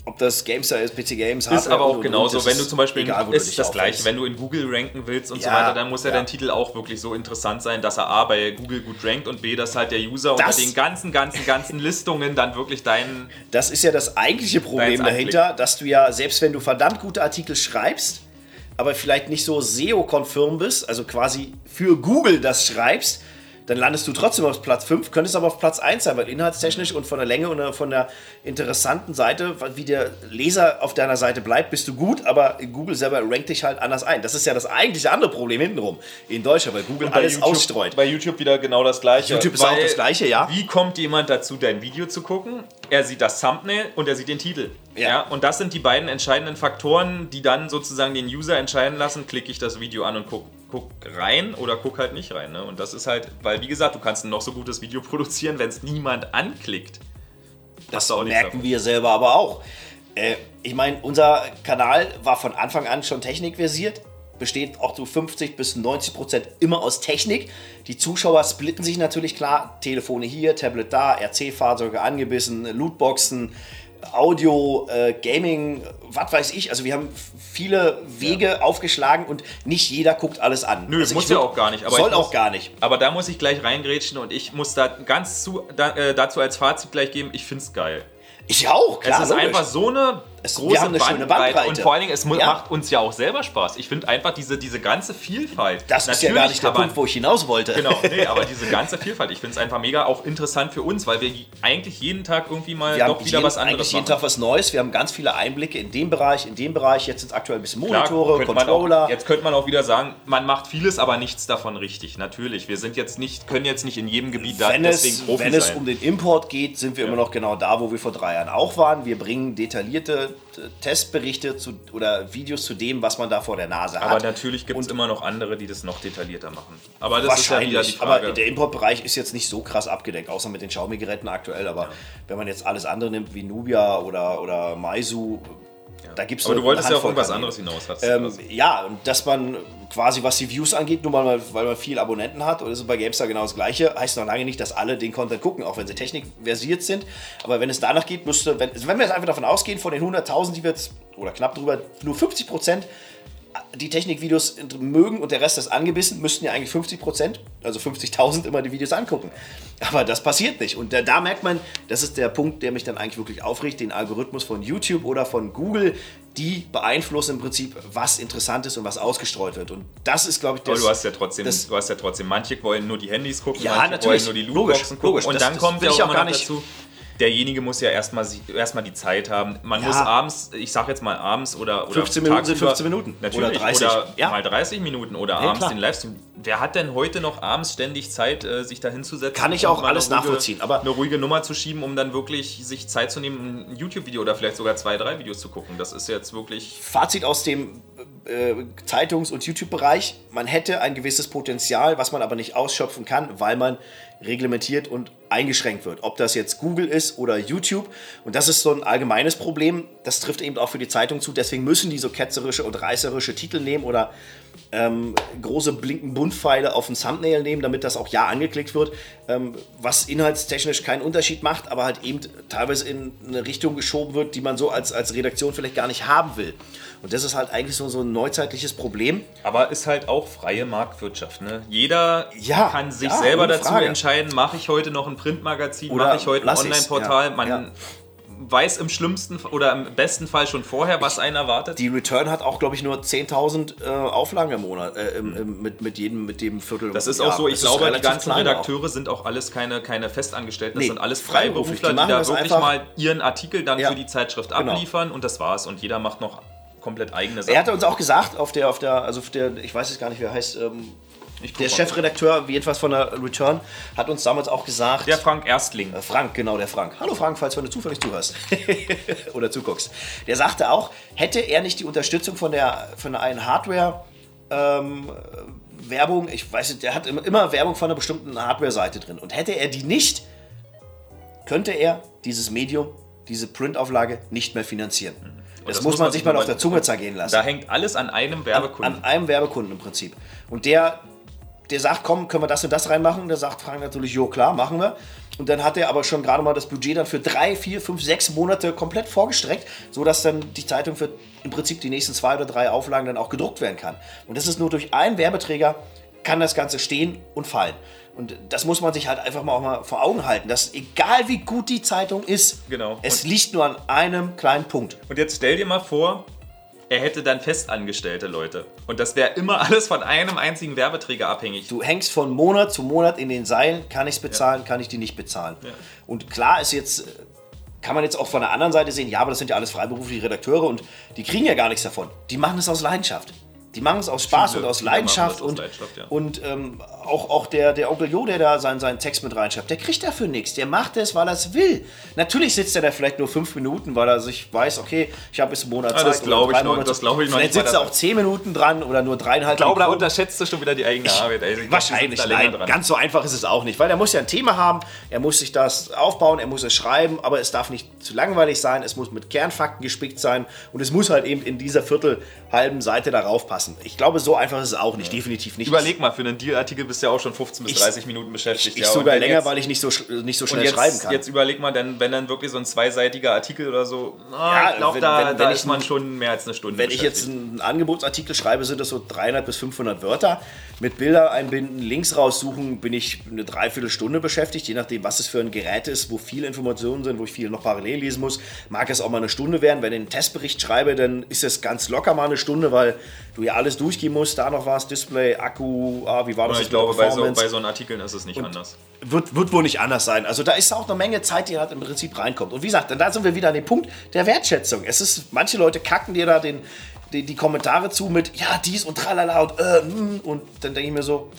ob das GameStar ist, PC Games, Ist aber auch genauso, wenn du zum Beispiel, egal, ist das gleiche, wenn du in Google ranken willst und ja, so weiter, dann muss ja, ja, dein Titel auch wirklich so interessant sein, dass er A, bei Google gut rankt und B, dass halt der User das, unter den ganzen, ganzen, ganzen Listungen dann wirklich deinen... Das ist ja das eigentliche Problem dahinter, dass du ja, selbst wenn du verdammt gute Artikel schreibst, aber vielleicht nicht so SEO-konfirm bist, also quasi für Google das schreibst, dann landest du trotzdem auf Platz 5, könntest aber auf Platz 1 sein, weil inhaltstechnisch und von der Länge und von der interessanten Seite, wie der Leser auf deiner Seite bleibt, bist du gut, aber Google selber rankt dich halt anders ein. Das ist ja das eigentliche andere Problem hintenrum in Deutschland, weil Google alles YouTube, ausstreut. Bei YouTube wieder genau das gleiche. YouTube ist auch das gleiche, ja. Wie kommt jemand dazu, dein Video zu gucken? Er sieht das Thumbnail und er sieht den Titel. Ja. ja. Und das sind die beiden entscheidenden Faktoren, die dann sozusagen den User entscheiden lassen, klicke ich das Video an und gucke guck rein oder guck halt nicht rein. Ne? Und das ist halt, weil wie gesagt, du kannst ein noch so gutes Video produzieren, wenn es niemand anklickt. Das merken wir selber aber auch. Äh, ich meine, unser Kanal war von Anfang an schon technikversiert, besteht auch zu 50 bis 90 Prozent immer aus Technik. Die Zuschauer splitten sich natürlich klar, Telefone hier, Tablet da, RC-Fahrzeuge angebissen, Lootboxen, Audio, äh, Gaming, was weiß ich. Also wir haben viele Wege ja. aufgeschlagen und nicht jeder guckt alles an. Nö, also muss ja auch gar nicht. Soll muss, auch gar nicht. Aber da muss ich gleich reingrätschen und ich muss da ganz zu, da, äh, dazu als Fazit gleich geben, ich finde es geil. Ich auch, klar. Es ist logisch. einfach so eine es, große wir haben eine Bandbreite. schöne Bandbreite. Und vor allen Dingen, es ja. macht uns ja auch selber Spaß. Ich finde einfach diese, diese ganze Vielfalt. Das ist ja gar nicht der Punkt, wo ich hinaus wollte. Genau, nee, aber diese ganze Vielfalt, ich finde es einfach mega auch interessant für uns, weil wir eigentlich jeden Tag irgendwie mal wir doch wieder jeden, was anderes eigentlich jeden Tag was Neues. Wir haben ganz viele Einblicke in dem Bereich, in dem Bereich. Jetzt sind es aktuell ein bisschen Monitore, Klar, Controller. Auch, jetzt könnte man auch wieder sagen, man macht vieles, aber nichts davon richtig. Natürlich, wir sind jetzt nicht, können jetzt nicht in jedem Gebiet da wenn deswegen es, Profi Wenn sein. es um den Import geht, sind wir ja. immer noch genau da, wo wir vor drei Jahren auch waren. Wir bringen detaillierte Testberichte zu, oder Videos zu dem, was man da vor der Nase hat. Aber natürlich gibt es immer noch andere, die das noch detaillierter machen. Aber das ist ja die Frage. Aber der Importbereich ist jetzt nicht so krass abgedeckt, außer mit den Xiaomi-Geräten aktuell. Aber ja. wenn man jetzt alles andere nimmt, wie Nubia oder, oder Meizu, da gibt's Aber du wolltest ja auf irgendwas anderes hinaus. Ähm, ja, und dass man quasi, was die Views angeht, nur mal, weil man viel Abonnenten hat, oder ist bei GameStar genau das Gleiche, heißt noch lange nicht, dass alle den Content gucken, auch wenn sie technikversiert sind. Aber wenn es danach geht, müsste, wenn, wenn wir jetzt einfach davon ausgehen, von den 100.000, die wir jetzt, oder knapp drüber, nur 50 Prozent die Technikvideos mögen und der Rest ist angebissen, müssten ja eigentlich 50 Prozent, also 50.000 immer die Videos angucken. Aber das passiert nicht. Und da, da, merkt man, das ist der Punkt, der mich dann eigentlich wirklich aufregt, den Algorithmus von YouTube oder von Google, die beeinflussen im Prinzip, was interessant ist und was ausgestreut wird. Und das ist, glaube ich, das. Aber du hast ja trotzdem, das, du hast ja trotzdem, manche wollen nur die Handys gucken, ja, manche natürlich, wollen nur die Lootboxen gucken. Logisch, und das, dann kommt ja auch, auch gar nicht dazu derjenige muss ja erstmal erstmal die Zeit haben. Man Ja. muss abends, ich sag jetzt mal abends oder, oder 15 Minuten sind tagsüber- 15 Minuten. Natürlich. Oder 30. Oder Ja. mal 30 Minuten oder Ja, abends klar. den Livestream. Wer hat denn heute noch abends ständig Zeit, äh, sich da hinzusetzen? Kann ich auch alles ruhige- nachvollziehen, aber- eine ruhige Nummer zu schieben, um dann wirklich sich Zeit zu nehmen, ein YouTube-Video oder vielleicht sogar zwei, drei Videos zu gucken. Das ist jetzt wirklich. Fazit aus dem äh, Zeitungs- und YouTube-Bereich. Man hätte ein gewisses Potenzial, was man aber nicht ausschöpfen kann, weil man reglementiert und eingeschränkt wird. Ob das jetzt Google ist oder YouTube. Und das ist so ein allgemeines Problem. Das trifft eben auch für die Zeitung zu. Deswegen müssen die so ketzerische und reißerische Titel nehmen oder ähm, große blinken Buntpfeile auf ein Thumbnail nehmen, damit das auch ja angeklickt wird, ähm, was inhaltstechnisch keinen Unterschied macht, aber halt eben teilweise in eine Richtung geschoben wird, die man so als, als Redaktion vielleicht gar nicht haben will. Und das ist halt eigentlich so, so ein neuzeitliches Problem. Aber ist halt auch freie Marktwirtschaft. Ne? Jeder Ja, kann sich ja, selber dazu Frage. entscheiden, mache ich heute noch ein Printmagazin, Oder mache ich heute ein Online-Portal. ja, Man weiß im schlimmsten oder im besten Fall schon vorher, was einen erwartet. Die Return hat auch, glaube ich, nur 10.000 äh, Auflagen im Monat, äh, im, im, mit, mit jedem, mit dem Viertel. Das ist auch so, ich glaube, die ganzen klein auch. Redakteure sind auch alles keine, keine Festangestellten, das Nee, sind alles freiberuflich. Freiberufler, Die die, da wirklich mal ihren Artikel dann Ja, für die Zeitschrift genau. abliefern und das war's. Und jeder macht noch komplett eigene Sachen. Er hatte uns auch gesagt, auf der, auf der, also auf der, ich weiß jetzt gar nicht, wer heißt, ähm, der. Chefredakteur, jedenfalls von der Return, hat uns damals auch gesagt, Der Frank Erstling. Äh, Frank, genau, der Frank. Hallo Frank, falls du zufällig zuhörst oder zuguckst. Der sagte auch, hätte er nicht die Unterstützung von der von einer Hardware ähm, Werbung, ich weiß nicht, der hat immer, Werbung von einer bestimmten Hardware-Seite drin. Und hätte er die nicht, könnte er dieses Medium, diese Printauflage nicht mehr finanzieren. Mhm. Das muss muss man man sich mal auf der Zunge zergehen lassen Da hängt alles an einem Werbekunden. an einem Werbekunden im Prinzip. Und der, der sagt, komm, können wir das und das reinmachen? Der sagt Frank natürlich, jo klar, machen wir. Und dann hat er aber schon gerade mal das Budget dann für drei, vier, fünf, sechs Monate komplett vorgestreckt, sodass dann die Zeitung für im Prinzip die nächsten zwei oder drei Auflagen dann auch gedruckt werden kann. Und das ist nur durch einen Werbeträger kann das Ganze stehen und fallen. Und das muss man sich halt einfach mal auch mal vor Augen halten, dass egal wie gut die Zeitung ist, Genau. es liegt nur an einem kleinen Punkt. Und jetzt stell dir mal vor, er hätte dann festangestellte Leute. Und das wäre immer alles von einem einzigen Werbeträger abhängig. Du hängst von Monat zu Monat in den Seilen, kann ich es bezahlen, kann ich die nicht bezahlen. Und klar ist jetzt, äh, kann man jetzt auch von der anderen Seite sehen, ja, aber das sind ja alles freiberufliche Redakteure und die kriegen ja gar nichts davon. Die machen es aus Leidenschaft. Die machen es aus Spaß Viele- und aus Leidenschaft das und, Leidenschaft, ja. und ähm, auch, auch der, der Onkel Jo, der da seinen, seinen Text mit reinschreibt, der kriegt dafür nichts. Der macht es, weil er es will. Natürlich sitzt er da vielleicht nur fünf Minuten, weil er sich weiß, okay, ich habe bis einen Monat Zeit. das oder glaub ich noch- das glaub ich noch Vielleicht nicht sitzt er auch zehn Minuten dran oder nur dreieinhalb Ich glaube, da Minuten. unterschätzt du schon wieder die eigene Arbeit. Ich glaub, Wahrscheinlich, länger nein. dran. Ganz so einfach ist es auch nicht, weil er muss ja ein Thema haben, er muss sich das aufbauen, er muss es schreiben, aber es darf nicht zu langweilig sein, es muss mit Kernfakten gespickt sein und es muss halt eben in dieser Viertel halben Seite darauf passen. Ich glaube, so einfach ist es auch nicht, definitiv nicht. Überleg mal, für einen Deal-Artikel bist du ja auch schon 15 bis Ich- 30 Minuten beschäftigt. ich ja. Und sogar länger, jetzt- weil ich nicht so, nicht so schnell schreiben jetzt, kann. jetzt überleg mal, dann, wenn dann wirklich so ein zweiseitiger Artikel oder so, ah, Ja, ich glaube, da, wenn- da wenn ist ich- man schon mehr als eine Stunde Wenn ich jetzt einen Angebotsartikel schreibe, sind das so 300 bis 500 Wörter. Mit Bilder einbinden, Links raussuchen, bin ich eine Dreiviertelstunde beschäftigt, je nachdem, was es für ein Gerät ist, wo viele Informationen sind, wo ich viel noch parallel lesen muss. Mag es auch mal eine Stunde werden. Wenn ich einen Testbericht schreibe, dann ist es ganz locker mal eine Stunde, weil du ja alles durchgehen musst. Da noch was, Display, Akku, ah, wie war das ich glaube, bei so, bei so Artikeln ist es nicht anders. wird, wird wohl nicht anders sein. Also da ist auch eine Menge Zeit, die halt im Prinzip reinkommt. Und wie gesagt, da sind wir wieder an dem Punkt der Wertschätzung. Es ist, manche Leute kacken dir da den, die, die Kommentare zu mit, ja, dies und tralala und äh, hm, und dann denke ich mir so,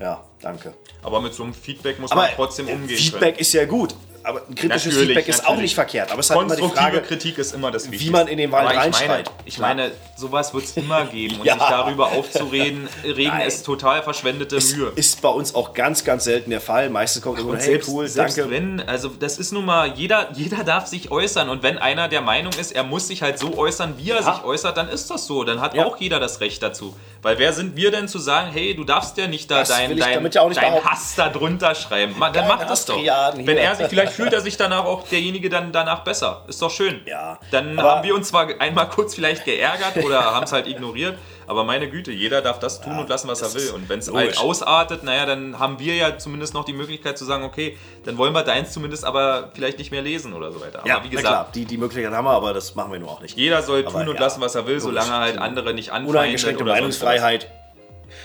ja, danke. Aber mit so einem Feedback muss Aber man trotzdem umgehen Feedback können. ist ja gut. Aber ein kritisches Natürlich, Feedback ist auch nicht verkehrt. Aber es ist halt immer die Frage, Kritik ist immer das Wichtigste. man in den Wald Aber ich meine, reinschreit. ich meine, sowas wird es immer geben. Und Ja. sich darüber aufzureden, regen Nein. ist total verschwendete Mühe. ist bei uns auch ganz, ganz selten der Fall. Meistens kommt immer, hey, selbst, cool, selbst danke. wenn, also das ist nun mal, jeder, jeder darf sich äußern und wenn einer der Meinung ist, er muss sich halt so äußern, wie er Ja. sich äußert, dann ist das so. Dann hat Ja. auch jeder das Recht dazu. Weil wer sind wir denn zu sagen, hey, du darfst ja nicht da Das dein, dein, ja nicht dein. Hass da drunter schreiben. Dann mach das doch. Wenn er sich, vielleicht fühlt er sich danach auch derjenige dann danach besser. Ist doch schön. Ja. Dann Aber- haben wir uns zwar einmal kurz vielleicht geärgert oder haben es halt ignoriert, aber meine Güte, jeder darf das tun und lassen, was er will. Und wenn es halt ausartet, naja, dann haben wir ja zumindest noch die Möglichkeit zu sagen, okay, dann wollen wir deins zumindest aber vielleicht nicht mehr lesen oder so weiter. ja, aber wie na gesagt, klar, die, die Möglichkeit haben wir, aber das machen wir nur auch nicht. jeder soll Aber tun und ja, lassen, was er will, logisch. solange halt andere nicht anfeinden Uneingeschränkte oder. Meinungsfreiheit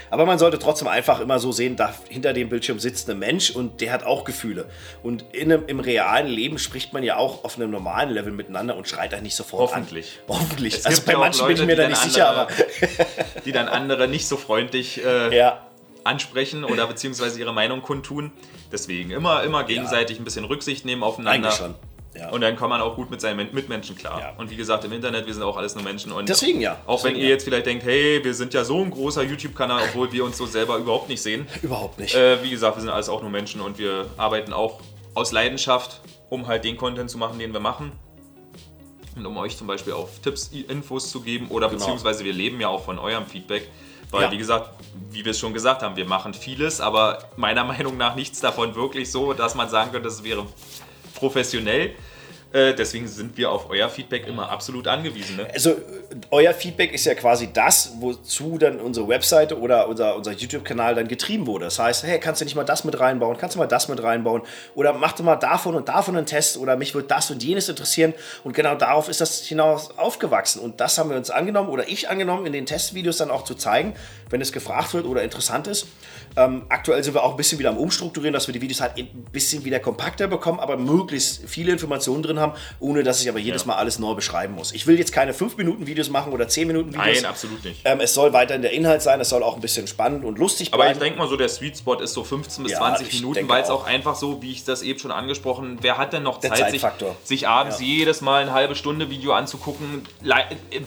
Aber man sollte trotzdem einfach immer so sehen, da hinter dem Bildschirm sitzt ein Mensch und der hat auch Gefühle. Und in einem, im realen Leben spricht man ja auch auf einem normalen Level miteinander und schreit da nicht sofort Hoffentlich. an. Hoffentlich. Es Also bei ja manchen bin ich Leute, mir da nicht sicher, aber andere- die dann andere nicht so freundlich äh, ja. ansprechen oder beziehungsweise ihre Meinung kundtun. Deswegen immer, immer gegenseitig ein bisschen Rücksicht nehmen aufeinander. Eigentlich schon. Ja. Und dann kommt man auch gut mit seinen Men- Mitmenschen klar. Ja. Und wie gesagt, im Internet, wir sind auch alles nur Menschen. Und Deswegen ja. Auch wenn Deswegen ihr ja. jetzt vielleicht denkt, hey, wir sind ja so ein großer YouTube-Kanal, obwohl wir uns so selber überhaupt nicht sehen. Überhaupt nicht. Äh, wie gesagt, wir sind alles auch nur Menschen und wir arbeiten auch aus Leidenschaft, um halt den Content zu machen, den wir machen. Und um euch zum Beispiel auch Tipps, Infos zu geben oder Genau. beziehungsweise wir leben ja auch von eurem Feedback. Weil, Ja. wie gesagt, wie wir es schon gesagt haben, wir machen vieles, aber meiner Meinung nach nichts davon wirklich so, dass man sagen könnte, es wäre professionell. Äh, deswegen sind wir auf euer Feedback immer absolut angewiesen. Ne? Also, euer Feedback ist ja quasi das, wozu dann unsere Webseite oder unser, unser YouTube-Kanal dann getrieben wurde. Das heißt, hey, kannst du nicht mal das mit reinbauen? Kannst du mal das mit reinbauen? Oder mach doch mal davon und davon einen Test oder mich würde das und jenes interessieren. Und genau darauf ist das hinaus aufgewachsen. Und das haben wir uns angenommen oder ich angenommen, in den Testvideos dann auch zu zeigen, wenn es gefragt wird oder interessant ist. Ähm, aktuell sind wir auch ein bisschen wieder am Umstrukturieren, dass wir die Videos halt ein bisschen wieder kompakter bekommen, aber möglichst viele Informationen drin haben, ohne dass ich aber jedes Ja. Mal alles neu beschreiben muss. Ich will jetzt keine 5-Minuten-Videos machen oder 10-Minuten-Videos. Nein, absolut nicht. Ähm, es soll weiterhin der Inhalt sein, es soll auch ein bisschen spannend und lustig Aber ich bleiben. denke mal so, der Sweet Spot ist so 15 bis Ja, 20 ich Minuten, weil es auch. einfach so, wie ich das eben schon angesprochen, wer hat denn noch Der Zeit, sich, sich abends jedes Mal eine halbe Stunde Video anzugucken? Le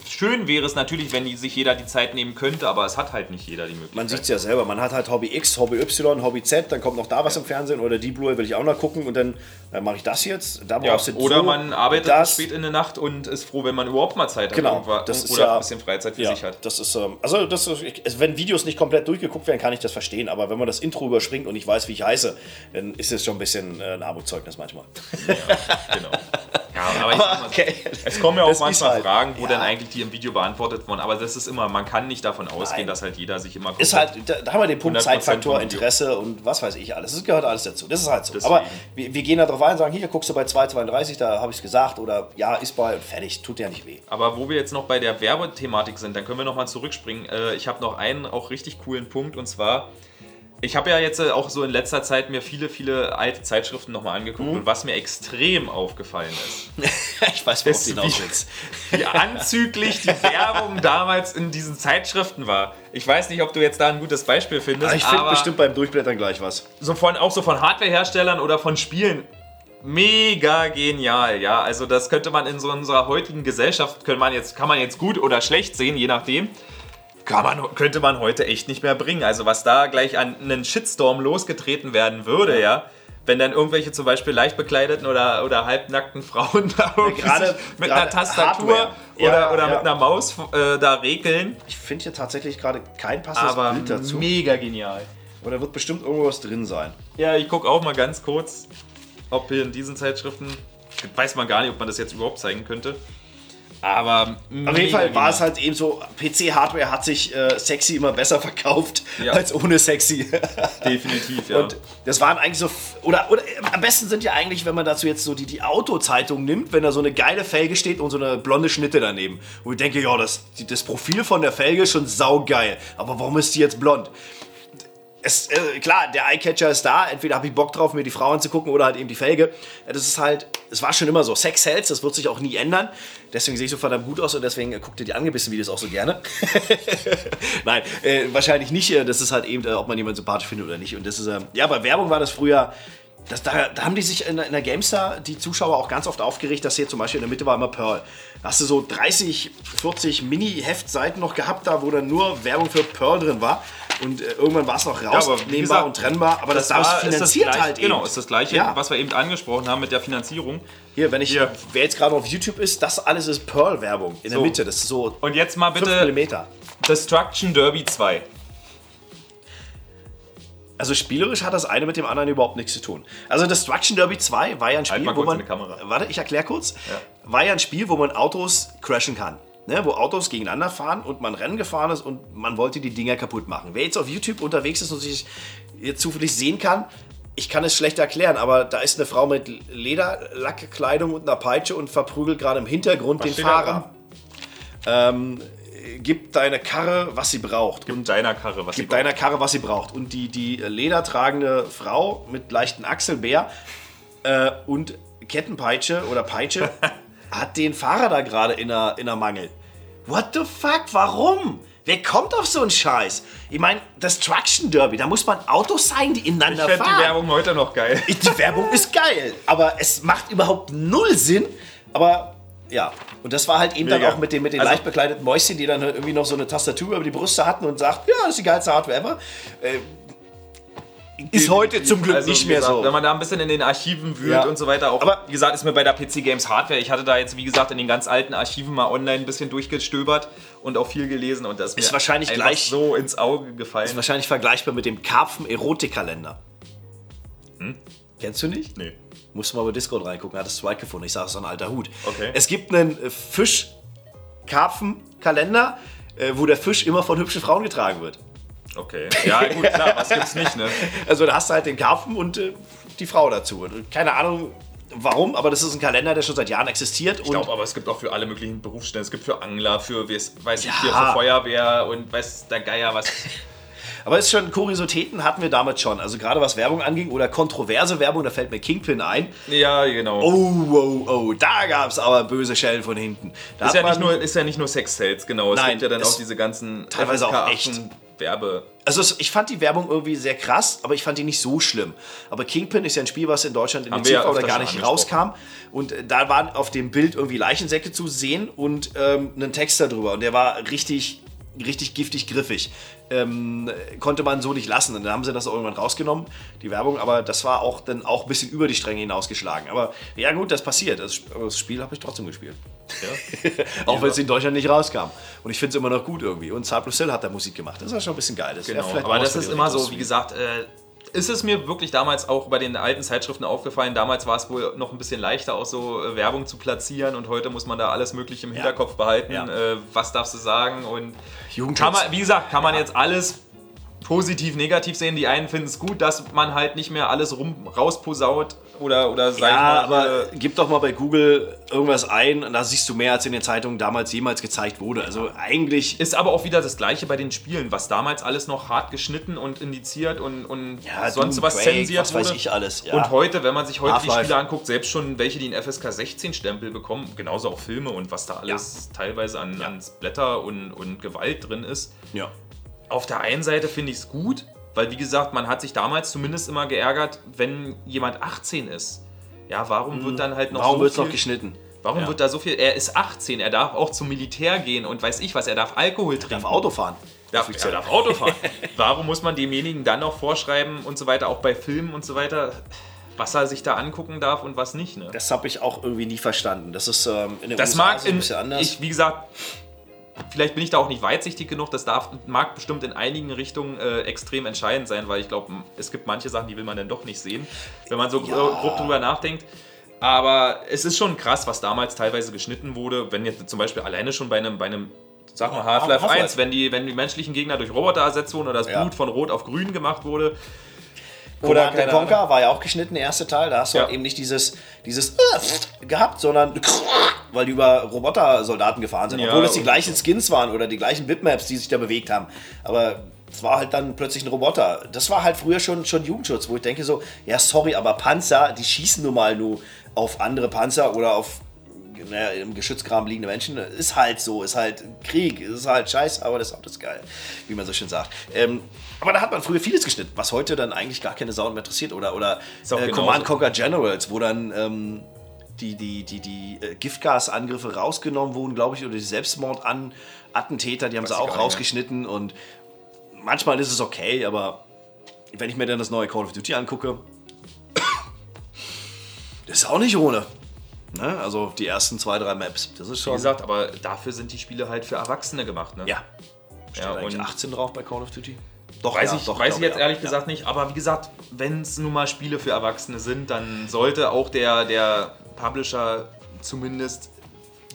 Schön wäre es natürlich, wenn sich jeder die Zeit nehmen könnte, aber es hat halt nicht jeder die Möglichkeit. Man sieht es ja selber, man hat halt Hobby X, Hobby Y, Hobby Z, dann kommt noch da was im Fernsehen oder die Blu will ich auch noch gucken und dann äh, mache ich das jetzt. Da ja, brauchst du oder man arbeitet das. spät in der Nacht und ist froh, wenn man überhaupt mal Zeit hat Genau, irgendwann- das ist oder ja- ein bisschen Freizeit für Ja, sich hat. das ist, ähm, also das ist, also wenn Videos nicht komplett durchgeguckt werden, kann ich das verstehen, aber wenn man das Intro überspringt und ich weiß, wie ich heiße, dann ist es schon ein bisschen äh, ein Armutszeugnis manchmal. Genau. Ja, aber sag mal okay. Es kommen ja auch Das manchmal halt- Fragen, wo ja. dann eigentlich die im Video beantwortet wurden, aber das ist immer, man kann nicht davon ausgehen, Nein. dass halt jeder sich immer Ist halt, da, haben wir den Punkt 100% Zeitfaktor. Interesse und was weiß ich alles. Das gehört alles dazu. Das ist halt so. Deswegen. Aber wir, wir gehen da drauf ein und sagen, hier guckst du bei 2,32, da habe ich es gesagt oder ja, ist bei und fertig, tut ja nicht weh. Aber wo wir jetzt noch bei der Werbethematik sind, dann können wir noch mal zurückspringen. Äh, ich habe noch einen auch richtig coolen Punkt und zwar, ich habe ja jetzt äh, auch so in letzter Zeit mir viele, viele alte Zeitschriften noch mal angeguckt und was mir extrem aufgefallen ist, ich weiß, worauf du hinaus wie- willst. wie anzüglich die Werbung damals in diesen Zeitschriften war. Ich weiß nicht, ob du jetzt da ein gutes Beispiel findest, Ich finde bestimmt beim Durchblättern gleich was. so von, auch so von Hardwareherstellern oder von Spielen. Mega genial, ja. Also das könnte man in so unserer heutigen Gesellschaft, könnte man jetzt, kann man jetzt gut oder schlecht sehen, je nachdem. Kann man, könnte man heute echt nicht mehr bringen. Also was da gleich an einen Shitstorm losgetreten werden würde, ja. Wenn dann irgendwelche zum Beispiel leicht bekleideten oder, oder halbnackten Frauen da sich mit einer Tastatur Hardware. oder, Ja, oder ja. mit einer Maus äh, da regeln. Ich finde hier tatsächlich gerade kein passendes Aber Bild dazu. mega genial. Aber da wird bestimmt irgendwas drin sein. Ja, ich gucke auch mal ganz kurz, ob hier in diesen Zeitschriften, weiß man gar nicht, ob man das jetzt überhaupt zeigen könnte. Aber Auf jeden Fall war es halt eben so, PC-Hardware hat sich äh, sexy immer besser verkauft Ja. als ohne sexy. definitiv, ja. Und das waren eigentlich so, oder, oder am besten sind ja eigentlich, wenn man dazu jetzt so die, die Autozeitung nimmt, wenn da so eine geile Felge steht und so eine blonde Schnitte daneben. Wo ich denke, ja, das, das Profil von der Felge ist schon saugeil. Aber warum ist die jetzt blond? Es, äh, klar, der Eyecatcher ist da. Entweder habe ich Bock drauf, mir die Frau anzugucken oder halt eben die Felge. Das ist halt, es war schon immer so. Sex sells, das wird sich auch nie ändern. Deswegen sehe ich so verdammt gut aus und deswegen äh, guckt ihr die angebissen Videos auch so gerne. Nein, äh, wahrscheinlich nicht. äh, Das ist halt eben, äh, ob man jemanden sympathisch findet oder nicht. Und das ist, ja, bei Werbung war das früher. Das, da, da haben die sich in, der- in der GameStar, die Zuschauer, auch ganz oft aufgeregt, dass hier zum Beispiel in der Mitte war immer Pearl. Da hast du so 30, 40 Mini-Heftseiten noch gehabt, da wo dann nur Werbung für Pearl drin war. Und äh, irgendwann war es wie rausnehmbar gesagt, und trennbar. Aber das, das, war- finanziert das halt eben. Genau, ist das gleiche, Ja. was wir eben angesprochen haben mit der Finanzierung. Hier, wenn ich, Hier. wer jetzt gerade auf YouTube ist, das alles ist Pearl-Werbung in der So. Mitte. Das ist so Und jetzt mal 5 bitte. Destruction Derby 2. Also spielerisch hat das eine mit dem anderen überhaupt nichts zu tun. Also Destruction Derby 2 war ja ein Spiel, mal wo man. Warte, ich erkläre kurz. Ja. War ja ein Spiel, wo man Autos crashen kann. Ne, wo Autos gegeneinander fahren und man Rennen gefahren ist und man wollte die Dinger kaputt machen. Wer jetzt auf YouTube unterwegs ist und sich jetzt zufällig sehen kann, ich kann es schlecht erklären, aber da ist eine Frau mit Lederlackkleidung und einer Peitsche und verprügelt gerade im Hintergrund den steht da Fahrer. Ähm, gib deine Karre, was sie braucht. Gib deiner Karre, was Gib deiner Karre, was sie braucht. Und die, die ledertragende Frau mit leichten Achselbär äh, und Kettenpeitsche oder Peitsche hat den Fahrer da gerade in der, in der Mangel. What the fuck? Warum? Wer kommt auf so einen Scheiß? Ich meine, das Traction Derby, da muss man Autos sein, die Ich ineinander fände fahren. die Werbung heute noch geil. Die Werbung ist geil, aber es macht überhaupt null Sinn. Aber ja, und das war halt eben dann Mega. auch mit den, mit den Also- leicht bekleideten Mäuschen, die dann irgendwie noch so eine Tastatur über die Brüste hatten und sagt, ja, das ist die geilste Hardware ever. Äh, ist heute zum Glück Also, nicht mehr gesagt, so. Wenn man da ein bisschen in den Archiven wühlt Ja. und so weiter, auch, Aber- wie gesagt, ist mir bei der PC Games Hardware, ich hatte da jetzt, wie gesagt, in den ganz alten Archiven mal online ein bisschen durchgestöbert und auch viel gelesen und das ist, Ist wahrscheinlich gleich- so ins Auge gefallen. ist wahrscheinlich vergleichbar mit dem Karpfen-Erotikkalender. Kennst du nicht? nee. Musst du mal bei Discord reingucken, hat das Zweig gefunden. Ich sage, es ist so ein alter Hut. Okay. Es gibt einen äh, Fisch-Karpfen-Kalender, äh, wo der Fisch immer von hübschen Frauen getragen wird. Okay. Ja, gut, klar, was gibt's nicht, ne? Also da hast du halt den Karpfen und äh, die Frau dazu. Und Keine Ahnung warum, aber das ist ein Kalender, der schon seit Jahren existiert. Ich glaube aber, es gibt auch für alle möglichen Berufsstellen. Es gibt für Angler, für, weiß weiß ich, Ja. hier für Feuerwehr und weiß der Geier was. aber es ist schon Kuriositäten hatten wir damals schon. Also gerade was Werbung anging oder kontroverse Werbung, da fällt mir Kingpin ein. Ja, genau. Oh, oh, oh, da gab es aber böse Schellen von hinten. Da ist, ja nicht nur, ist ja nicht nur Sex-Sales, genau. Es Nein, gibt ja dann auch diese ganzen teilweise auch FSK echt. 18 Werbe. Also es, ich fand die Werbung irgendwie sehr krass, aber ich fand die nicht so schlimm. Aber Kingpin ist ja ein Spiel, was in Deutschland in Haben ja TV oder gar nicht rauskam. Und äh, da waren auf dem Bild irgendwie Leichensäcke zu sehen und ähm, ein Text darüber. Und der war richtig, richtig giftig griffig. Ähm, konnte man so nicht lassen. Und dann haben sie das auch irgendwann rausgenommen, die Werbung. Aber das war auch dann auch ein bisschen über die Stränge hinausgeschlagen. Aber ja gut, das passiert. Das, das Spiel habe ich trotzdem gespielt. auch wenn es in Deutschland nicht rauskam. Und ich finde es immer noch gut irgendwie. Und Cypress Hill hat da Musik gemacht. Das ist ja schon ein bisschen geil. Das Genau. Aber das ist immer so, wie gesagt, äh, ist es mir wirklich damals auch bei den alten Zeitschriften aufgefallen. Damals war es wohl noch ein bisschen leichter, auch so äh, Werbung zu platzieren und heute muss man da alles Mögliche im Hinterkopf behalten. Ja. Äh, was darfst du sagen? Und Jugendschutz. man, wie gesagt, kann man jetzt alles positiv, negativ sehen. Die einen finden es gut, dass man halt nicht mehr alles rum rausposaut oder, oder sag Ja, mal, aber gib doch mal bei Google irgendwas ein und da siehst du mehr, als in den Zeitungen damals jemals gezeigt wurde. Also eigentlich Ist aber auch wieder das gleiche bei den Spielen, was damals alles noch hart geschnitten und indiziert und, und Ja, sonst Doom, was Quake, zensiert was weiß wurde. ich alles, ja. Und heute, wenn man sich heute die. Spiele anguckt, selbst schon welche, die einen FSK 16 Stempel bekommen, genauso auch Filme und was da alles teilweise an, an Splatter und, und Gewalt drin ist. ja. Auf der einen Seite finde ich es gut, weil wie gesagt, man hat sich damals zumindest immer geärgert, wenn jemand 18 ist. Ja, warum wird dann halt noch. Warum so wird es viel... noch geschnitten? Warum Ja. wird da so viel... Er ist 18, er darf auch zum Militär gehen und weiß ich was, er darf Alkohol trinken. Darf Auto fahren. Darf, er darf Auto fahren. Warum muss man demjenigen dann noch vorschreiben und so weiter, auch bei Filmen und so weiter, was er sich da angucken darf und was nicht? Ne? Das habe ich auch irgendwie nie verstanden. Das ist ähm, in den Das USA mag so ein in, bisschen anders. ich, wie gesagt, vielleicht bin ich da auch nicht weitsichtig genug, das darf, mag bestimmt in einigen Richtungen äh, extrem entscheidend sein, weil ich glaube, es gibt manche Sachen, die will man dann doch nicht sehen, wenn man so Ja. gro- grob drüber nachdenkt. Aber es ist schon krass, was damals teilweise geschnitten wurde, wenn jetzt zum Beispiel alleine schon bei einem, bei einem sag mal Half-Life Half-Life. 1, wenn die, wenn die menschlichen Gegner durch Roboter ersetzt wurden oder das Ja. Blut von Rot auf Grün gemacht wurde. Oder der Conquer war ja auch geschnitten, der erste Teil. Da hast du Ja. halt eben nicht dieses, dieses äh, gehabt, sondern weil die über Roboter-Soldaten gefahren sind. Ja, Obwohl es die gleichen Skins waren oder die gleichen Bitmaps, die sich da bewegt haben. Aber es war halt dann plötzlich ein Roboter. Das war halt früher schon, schon Jugendschutz, wo ich denke so, ja sorry, aber Panzer, die schießen nun mal nur auf andere Panzer oder auf naja, im Geschützgraben liegende Menschen. Ist halt so, ist halt Krieg, ist halt scheiße, aber das Auto ist geil, wie man so schön sagt. Ähm, aber da hat man früher vieles geschnitten, was heute dann eigentlich gar keine Sau mehr interessiert. Oder, oder äh. Command Conquer Generals, wo dann ähm, die, die, die, die äh, Giftgasangriffe rausgenommen wurden, glaube ich, oder die Selbstmordattentäter, die haben Weiß sie auch gar nicht rausgeschnitten. Und manchmal ist es okay, aber wenn ich mir dann das neue Call of Duty angucke, das ist auch nicht ohne. Ne? Also die ersten zwei, drei Maps. Das ist Wie schon. gesagt, aber dafür sind die Spiele halt für Erwachsene gemacht. Ne? ja. Steht Ja, eigentlich und- 18 drauf bei Call of Duty? Doch, Weiß, ja, ich, doch, weiß ich jetzt ja. ehrlich gesagt nicht, aber wie gesagt, wenn es nun mal Spiele für Erwachsene sind, dann sollte auch der, der Publisher zumindest,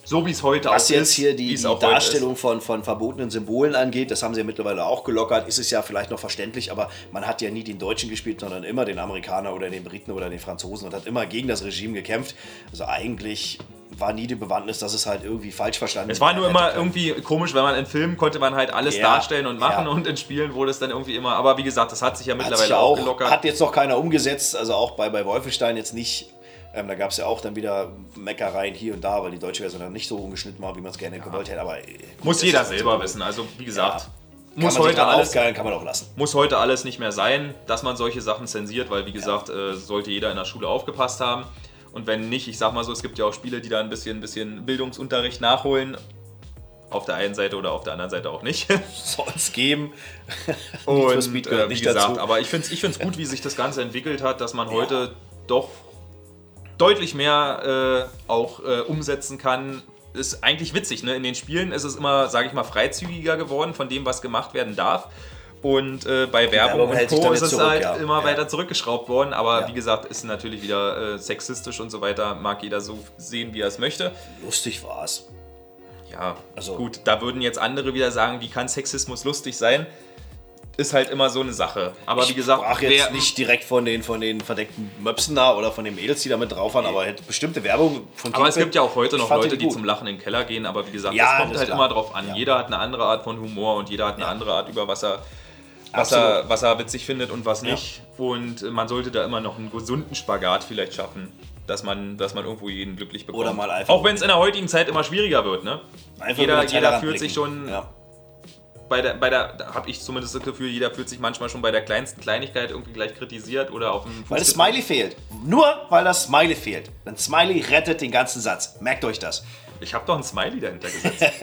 so wie es heute Was auch jetzt ist, hier wie die, es die heute Darstellung von, von verbotenen Symbolen angeht, das haben sie ja mittlerweile auch gelockert, ist es ja vielleicht noch verständlich, aber man hat ja nie den Deutschen gespielt, sondern immer den Amerikaner oder den Briten oder den Franzosen und hat immer gegen das Regime gekämpft. Also eigentlich war nie die Bewandtnis, dass es halt irgendwie falsch verstanden Es war nur immer können. irgendwie komisch, wenn man in Filmen konnte man halt alles Ja, darstellen und machen ja. und in Spielen wurde es dann irgendwie immer. Aber wie gesagt, das hat sich ja mittlerweile sich auch, auch, gelockert. hat jetzt noch keiner umgesetzt, also auch bei, bei Wolfenstein jetzt nicht. Ähm, da gab es ja auch dann wieder Meckereien hier und da, weil die deutsche Version dann nicht so umgeschnitten war, wie man es gerne gewollt hätte. Aber äh, gut, Muss jeder selber wissen. Also wie gesagt, Kann muss, heute alles, aufgeilen, kann man auch lassen. muss heute alles nicht mehr sein, dass man solche Sachen zensiert, weil wie gesagt, äh, sollte jeder in der Schule aufgepasst haben. Und wenn nicht, ich sag mal so, es gibt ja auch Spiele, die da ein bisschen, bisschen Bildungsunterricht nachholen. Auf der einen Seite oder auf der anderen Seite auch nicht. Soll es geben. Und äh, wie gesagt, dazu. aber ich finde es ich find's gut, wie sich das Ganze entwickelt hat, dass man heute doch deutlich mehr äh, auch äh, umsetzen kann. Ist eigentlich witzig, ne? In den Spielen ist es immer, sage ich mal, freizügiger geworden von dem, was gemacht werden darf. Und äh, bei Werbung Werbung und Co. ist es zurück, halt ja. immer Ja. weiter zurückgeschraubt worden. Aber Ja. wie gesagt, ist natürlich wieder äh, sexistisch und so weiter. Mag jeder so sehen, wie er es möchte. Lustig war es. Ja, Also- gut, da würden jetzt andere wieder sagen, wie kann Sexismus lustig sein? Ist halt immer so eine Sache. Aber wie gesagt, sprach jetzt nicht direkt von den, von den verdeckten Möpsen da oder von den Mädels, die da mit drauf waren, aber bestimmte Werbung von Aber es Kickback- gibt ja auch heute ich noch Leute, die zum Lachen in den Keller gehen, aber wie gesagt, Ja, das kommt das halt klar. immer drauf an. Ja. Jeder hat eine andere Art von Humor und jeder hat eine andere Art, über was er, was er, was er witzig findet und was nicht. Und man sollte da immer noch einen gesunden Spagat vielleicht schaffen, dass man, dass man irgendwo jeden glücklich bekommt. Oder mal einfach- auch wenn es in der heutigen Zeit immer schwieriger wird. Ne? Einfach jeder jeder fühlt blicken. sich schon Ja. Bei der, bei der da habe ich zumindest das Gefühl, jeder fühlt sich manchmal schon bei der kleinsten Kleinigkeit irgendwie gleich kritisiert oder auf dem Weil das Fuß Smiley fehlt. Nur weil das Smiley fehlt. Ein Smiley rettet den ganzen Satz. Merkt euch das. Ich habe doch ein Smiley dahinter gesetzt.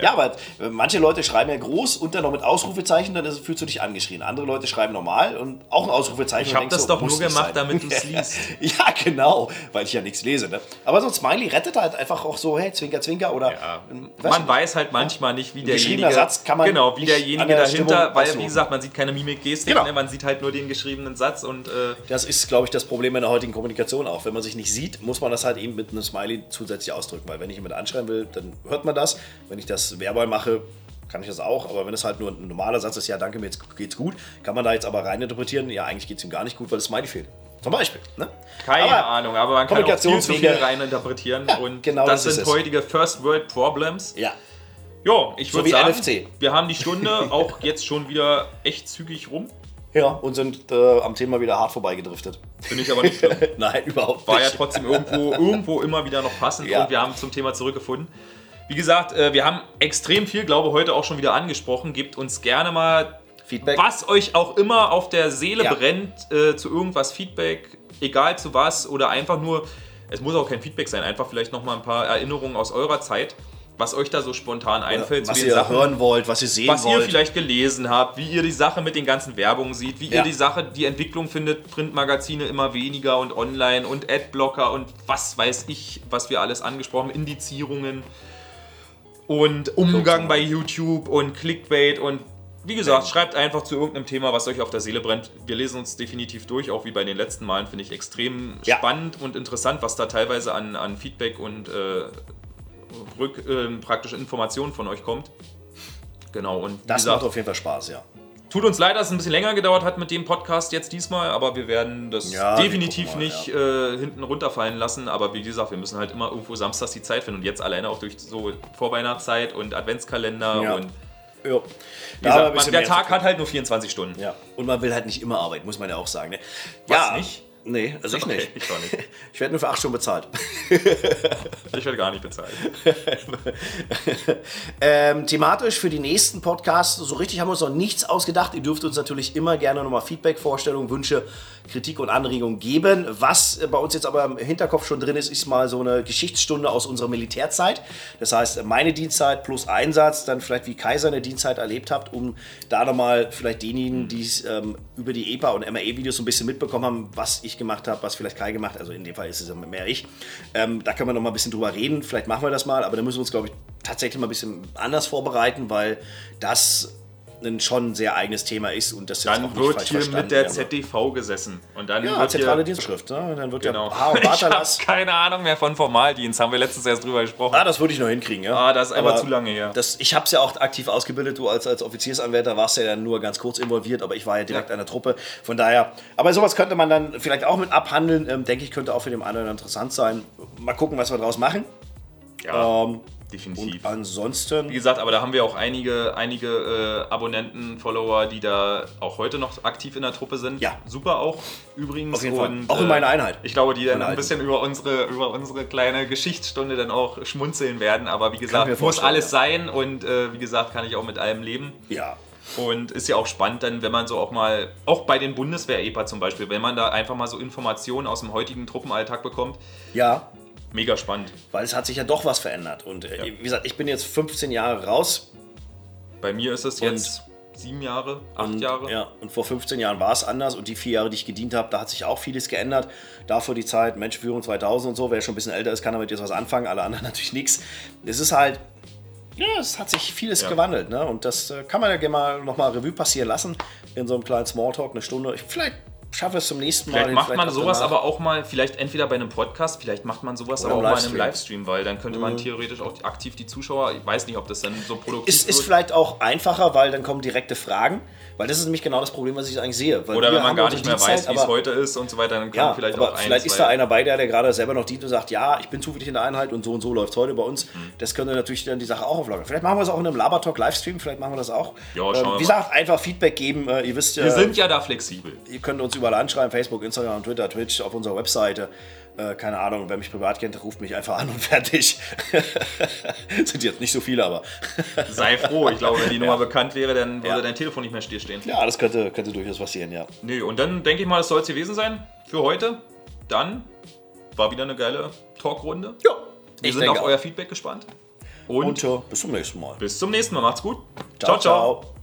Ja, aber äh, manche Leute schreiben ja groß und dann noch mit Ausrufezeichen, dann fühlst du dich angeschrien. Andere Leute schreiben normal und auch ein Ausrufezeichen. Ich habe das so, doch nur gemacht, sein. damit du es liest. ja, genau, weil ich ja nichts lese. Ne? Aber so ein Smiley rettet halt einfach auch so, hey, Zwinker, Zwinker oder. Ja. ähm, Man weiß halt manchmal nicht, wie derjenige. Satz kann man genau, wie derjenige der dahinter, Stimmung weil wie gesagt, man sieht keine Mimik, Gestik, Genau. ne? man sieht halt nur den geschriebenen Satz und äh, Das ist, glaube ich, das Problem in der heutigen Kommunikation auch. Wenn man sich nicht sieht, muss man das halt eben mit einem Smiley zusätzlich ausdrücken. Weil wenn ich jemanden anschreiben will, dann hört man das. Wenn ich das verbal mache, kann ich das auch. Aber wenn es halt nur ein normaler Satz ist, ja, danke, mir jetzt geht's gut, kann man da jetzt aber reininterpretieren, ja, eigentlich geht es ihm gar nicht gut, weil das Smiley fehlt. Zum Beispiel. Ne? keine aber Ahnung, aber man kann auch viel zu viel reininterpretieren und genau das das sind es. heutige First World Problems. Ja, Ja, ich So würde wie sagen, NFC. wir haben die Stunde auch jetzt schon wieder echt zügig rum. Ja, und sind äh, am Thema wieder hart vorbeigedriftet. Finde ich aber nicht schlimm. Nein, überhaupt war ja nicht. trotzdem irgendwo, irgendwo immer wieder noch passend Ja. und wir haben zum Thema zurückgefunden. Wie gesagt, äh, wir haben extrem viel, glaube ich, heute auch schon wieder angesprochen. Gebt uns gerne mal Feedback. was euch auch immer auf der Seele Ja. brennt, äh, zu irgendwas Feedback, egal zu was oder einfach nur, es muss auch kein Feedback sein, einfach vielleicht nochmal ein paar Erinnerungen aus eurer Zeit, was euch da so spontan einfällt was ihr Sachen hören wollt, was ihr sehen was wollt. ihr vielleicht gelesen habt, wie ihr die Sache mit den ganzen Werbungen seht, wie Ja. ihr die Sache, die Entwicklung findet, Printmagazine immer weniger und online und Adblocker und was weiß ich, was wir alles angesprochen haben, Indizierungen und Umgang bei YouTube und Clickbait und wie gesagt, schreibt einfach zu irgendeinem Thema, was euch auf der Seele brennt. Wir lesen uns definitiv durch, auch wie bei den letzten Malen, finde ich extrem Ja. spannend und interessant, was da teilweise an, an Feedback und äh, rück, ähm, praktische Informationen von euch kommt. Genau, und das gesagt, macht auf jeden Fall Spaß, ja. tut uns leid, dass es ein bisschen länger gedauert hat mit dem Podcast jetzt diesmal, aber wir werden das Ja, definitiv mal, nicht äh, hinten runterfallen lassen. Aber wie gesagt, wir müssen halt immer irgendwo samstags die Zeit finden und jetzt alleine auch durch so Vorweihnachtszeit und Adventskalender Ja. und ja. gesagt, man, der Tag hat halt nur 24 Stunden. Ja, und man will halt nicht immer arbeiten, muss man ja auch sagen. Ne? Was, ja, nicht? Nee, also ich Okay, nicht. ich nicht. Ich werde nur für acht Stunden bezahlt. Ich werde gar nicht bezahlt. ähm, thematisch für die nächsten Podcasts, so richtig haben wir uns noch nichts ausgedacht. Ihr dürft uns natürlich immer gerne nochmal Feedback, Vorstellungen, Wünsche, Kritik und Anregungen geben. Was bei uns jetzt aber im Hinterkopf schon drin ist, ist mal so eine Geschichtsstunde aus unserer Militärzeit. Das heißt, meine Dienstzeit plus Einsatz, dann vielleicht wie Kaiser eine Dienstzeit erlebt habt, um da nochmal vielleicht denjenigen, die es ähm, über die EPA und MAE-Videos so ein bisschen mitbekommen haben, was ich gemacht habe, was vielleicht Kai gemacht hat. Also in dem Fall ist es mehr ich. Ähm, da können wir noch mal ein bisschen drüber reden. Vielleicht machen wir das mal, aber da müssen wir uns, glaube ich, tatsächlich mal ein bisschen anders vorbereiten, weil das ein schon sehr eigenes Thema ist und das jetzt auch Dann nicht wird hier mit der. ZDV gesessen. Und dann Ja, wird zentrale Dienstschrift. Ne? Und dann wird Genau. der Haar- Ich habe keine Ahnung mehr von Formaldienst. Haben wir letztens erst drüber gesprochen. Ah, das würde ich noch hinkriegen, ja. Ah, das ist einfach Aber zu lange her. Das, ich habe es ja auch aktiv ausgebildet. Du als, als Offiziersanwärter warst ja dann nur ganz kurz involviert, aber ich war ja direkt Ja. an der Truppe. Von daher, aber sowas könnte man dann vielleicht auch mit abhandeln. Ähm, denke ich, könnte auch für den anderen interessant sein. Mal gucken, was wir daraus machen. ja, Ähm, definitiv. und ansonsten. Wie gesagt, aber da haben wir auch einige, einige äh, Abonnenten, Follower, die da auch heute noch aktiv in der Truppe sind. Ja. Super auch übrigens. Auf jeden Fall. Und, Auch in äh, meiner Einheit. Ich glaube, die dann ein bisschen über unsere, über unsere kleine Geschichtsstunde dann auch schmunzeln werden. Aber wie gesagt, muss alles ja. sein und äh, wie gesagt, kann ich auch mit allem leben. Ja. Und ist ja auch spannend, dann, wenn man so auch mal, auch bei den Bundeswehr-EPA zum Beispiel, wenn man da einfach mal so Informationen aus dem heutigen Truppenalltag bekommt, Ja, mega spannend. weil es hat sich ja doch was verändert. Und äh, wie gesagt, ich bin jetzt 15 Jahre raus. Bei mir ist es jetzt sieben Jahre, acht Und, Jahre. Ja, und vor 15 Jahren war es anders und die vier Jahre, die ich gedient habe, da hat sich auch vieles geändert. Davor die Zeit, Menschenführung 2000 und so, wer schon ein bisschen älter ist, kann damit jetzt was anfangen, alle anderen natürlich nichts. Es ist halt, ja, es hat sich vieles Ja. gewandelt, ne? Und das äh, kann man ja gerne mal nochmal Revue passieren lassen in so einem kleinen Smalltalk, eine Stunde. Ich, vielleicht schaffe es zum nächsten Mal. Vielleicht macht man auch sowas danach. aber auch mal, vielleicht entweder bei einem Podcast, vielleicht macht man sowas Oder aber auch mal in einem Livestream. Weil dann könnte man theoretisch auch aktiv die Zuschauer, ich weiß nicht, ob das dann so produktiv Ist, ist wird. vielleicht auch einfacher, weil dann kommen direkte Fragen. Weil das ist nämlich genau das Problem, was ich eigentlich sehe. Weil Oder wenn man gar nicht mehr Dienstzeit, weiß, wie es heute ist und so weiter, dann kann Ja, man vielleicht aber auch ein, vielleicht ist da einer bei, der, der gerade selber noch dient und sagt, ja, ich bin zufällig in der Einheit und so und so läuft es heute bei uns. Mhm. Das könnte natürlich dann die Sache auch auflockern. Vielleicht machen wir es auch in einem Labertalk Livestream, vielleicht machen wir das auch. Ja, schauen wir ähm, wie gesagt, einfach Feedback geben. Äh, ihr wisst ja, Wir sind ja da flexibel. ihr könnt uns überall anschreiben, Facebook, Instagram, Twitter, Twitch, auf unserer Webseite. Äh, keine Ahnung, wer mich privat kennt, ruft mich einfach an und fertig. sind jetzt nicht so viele, aber Sei froh. Ich glaube, wenn die Nummer bekannt wäre, dann würde Ja. dein Telefon nicht mehr still stehen. ja, das könnte, könnte durchaus passieren, ja. Nee, und dann denke ich mal, das soll es gewesen sein für heute. Dann war wieder eine geile Talkrunde. Ja, Wir ich sind auf euer Feedback gespannt. Und, Und äh, bis zum nächsten Mal. bis zum nächsten Mal. Macht's gut. ciao. ciao.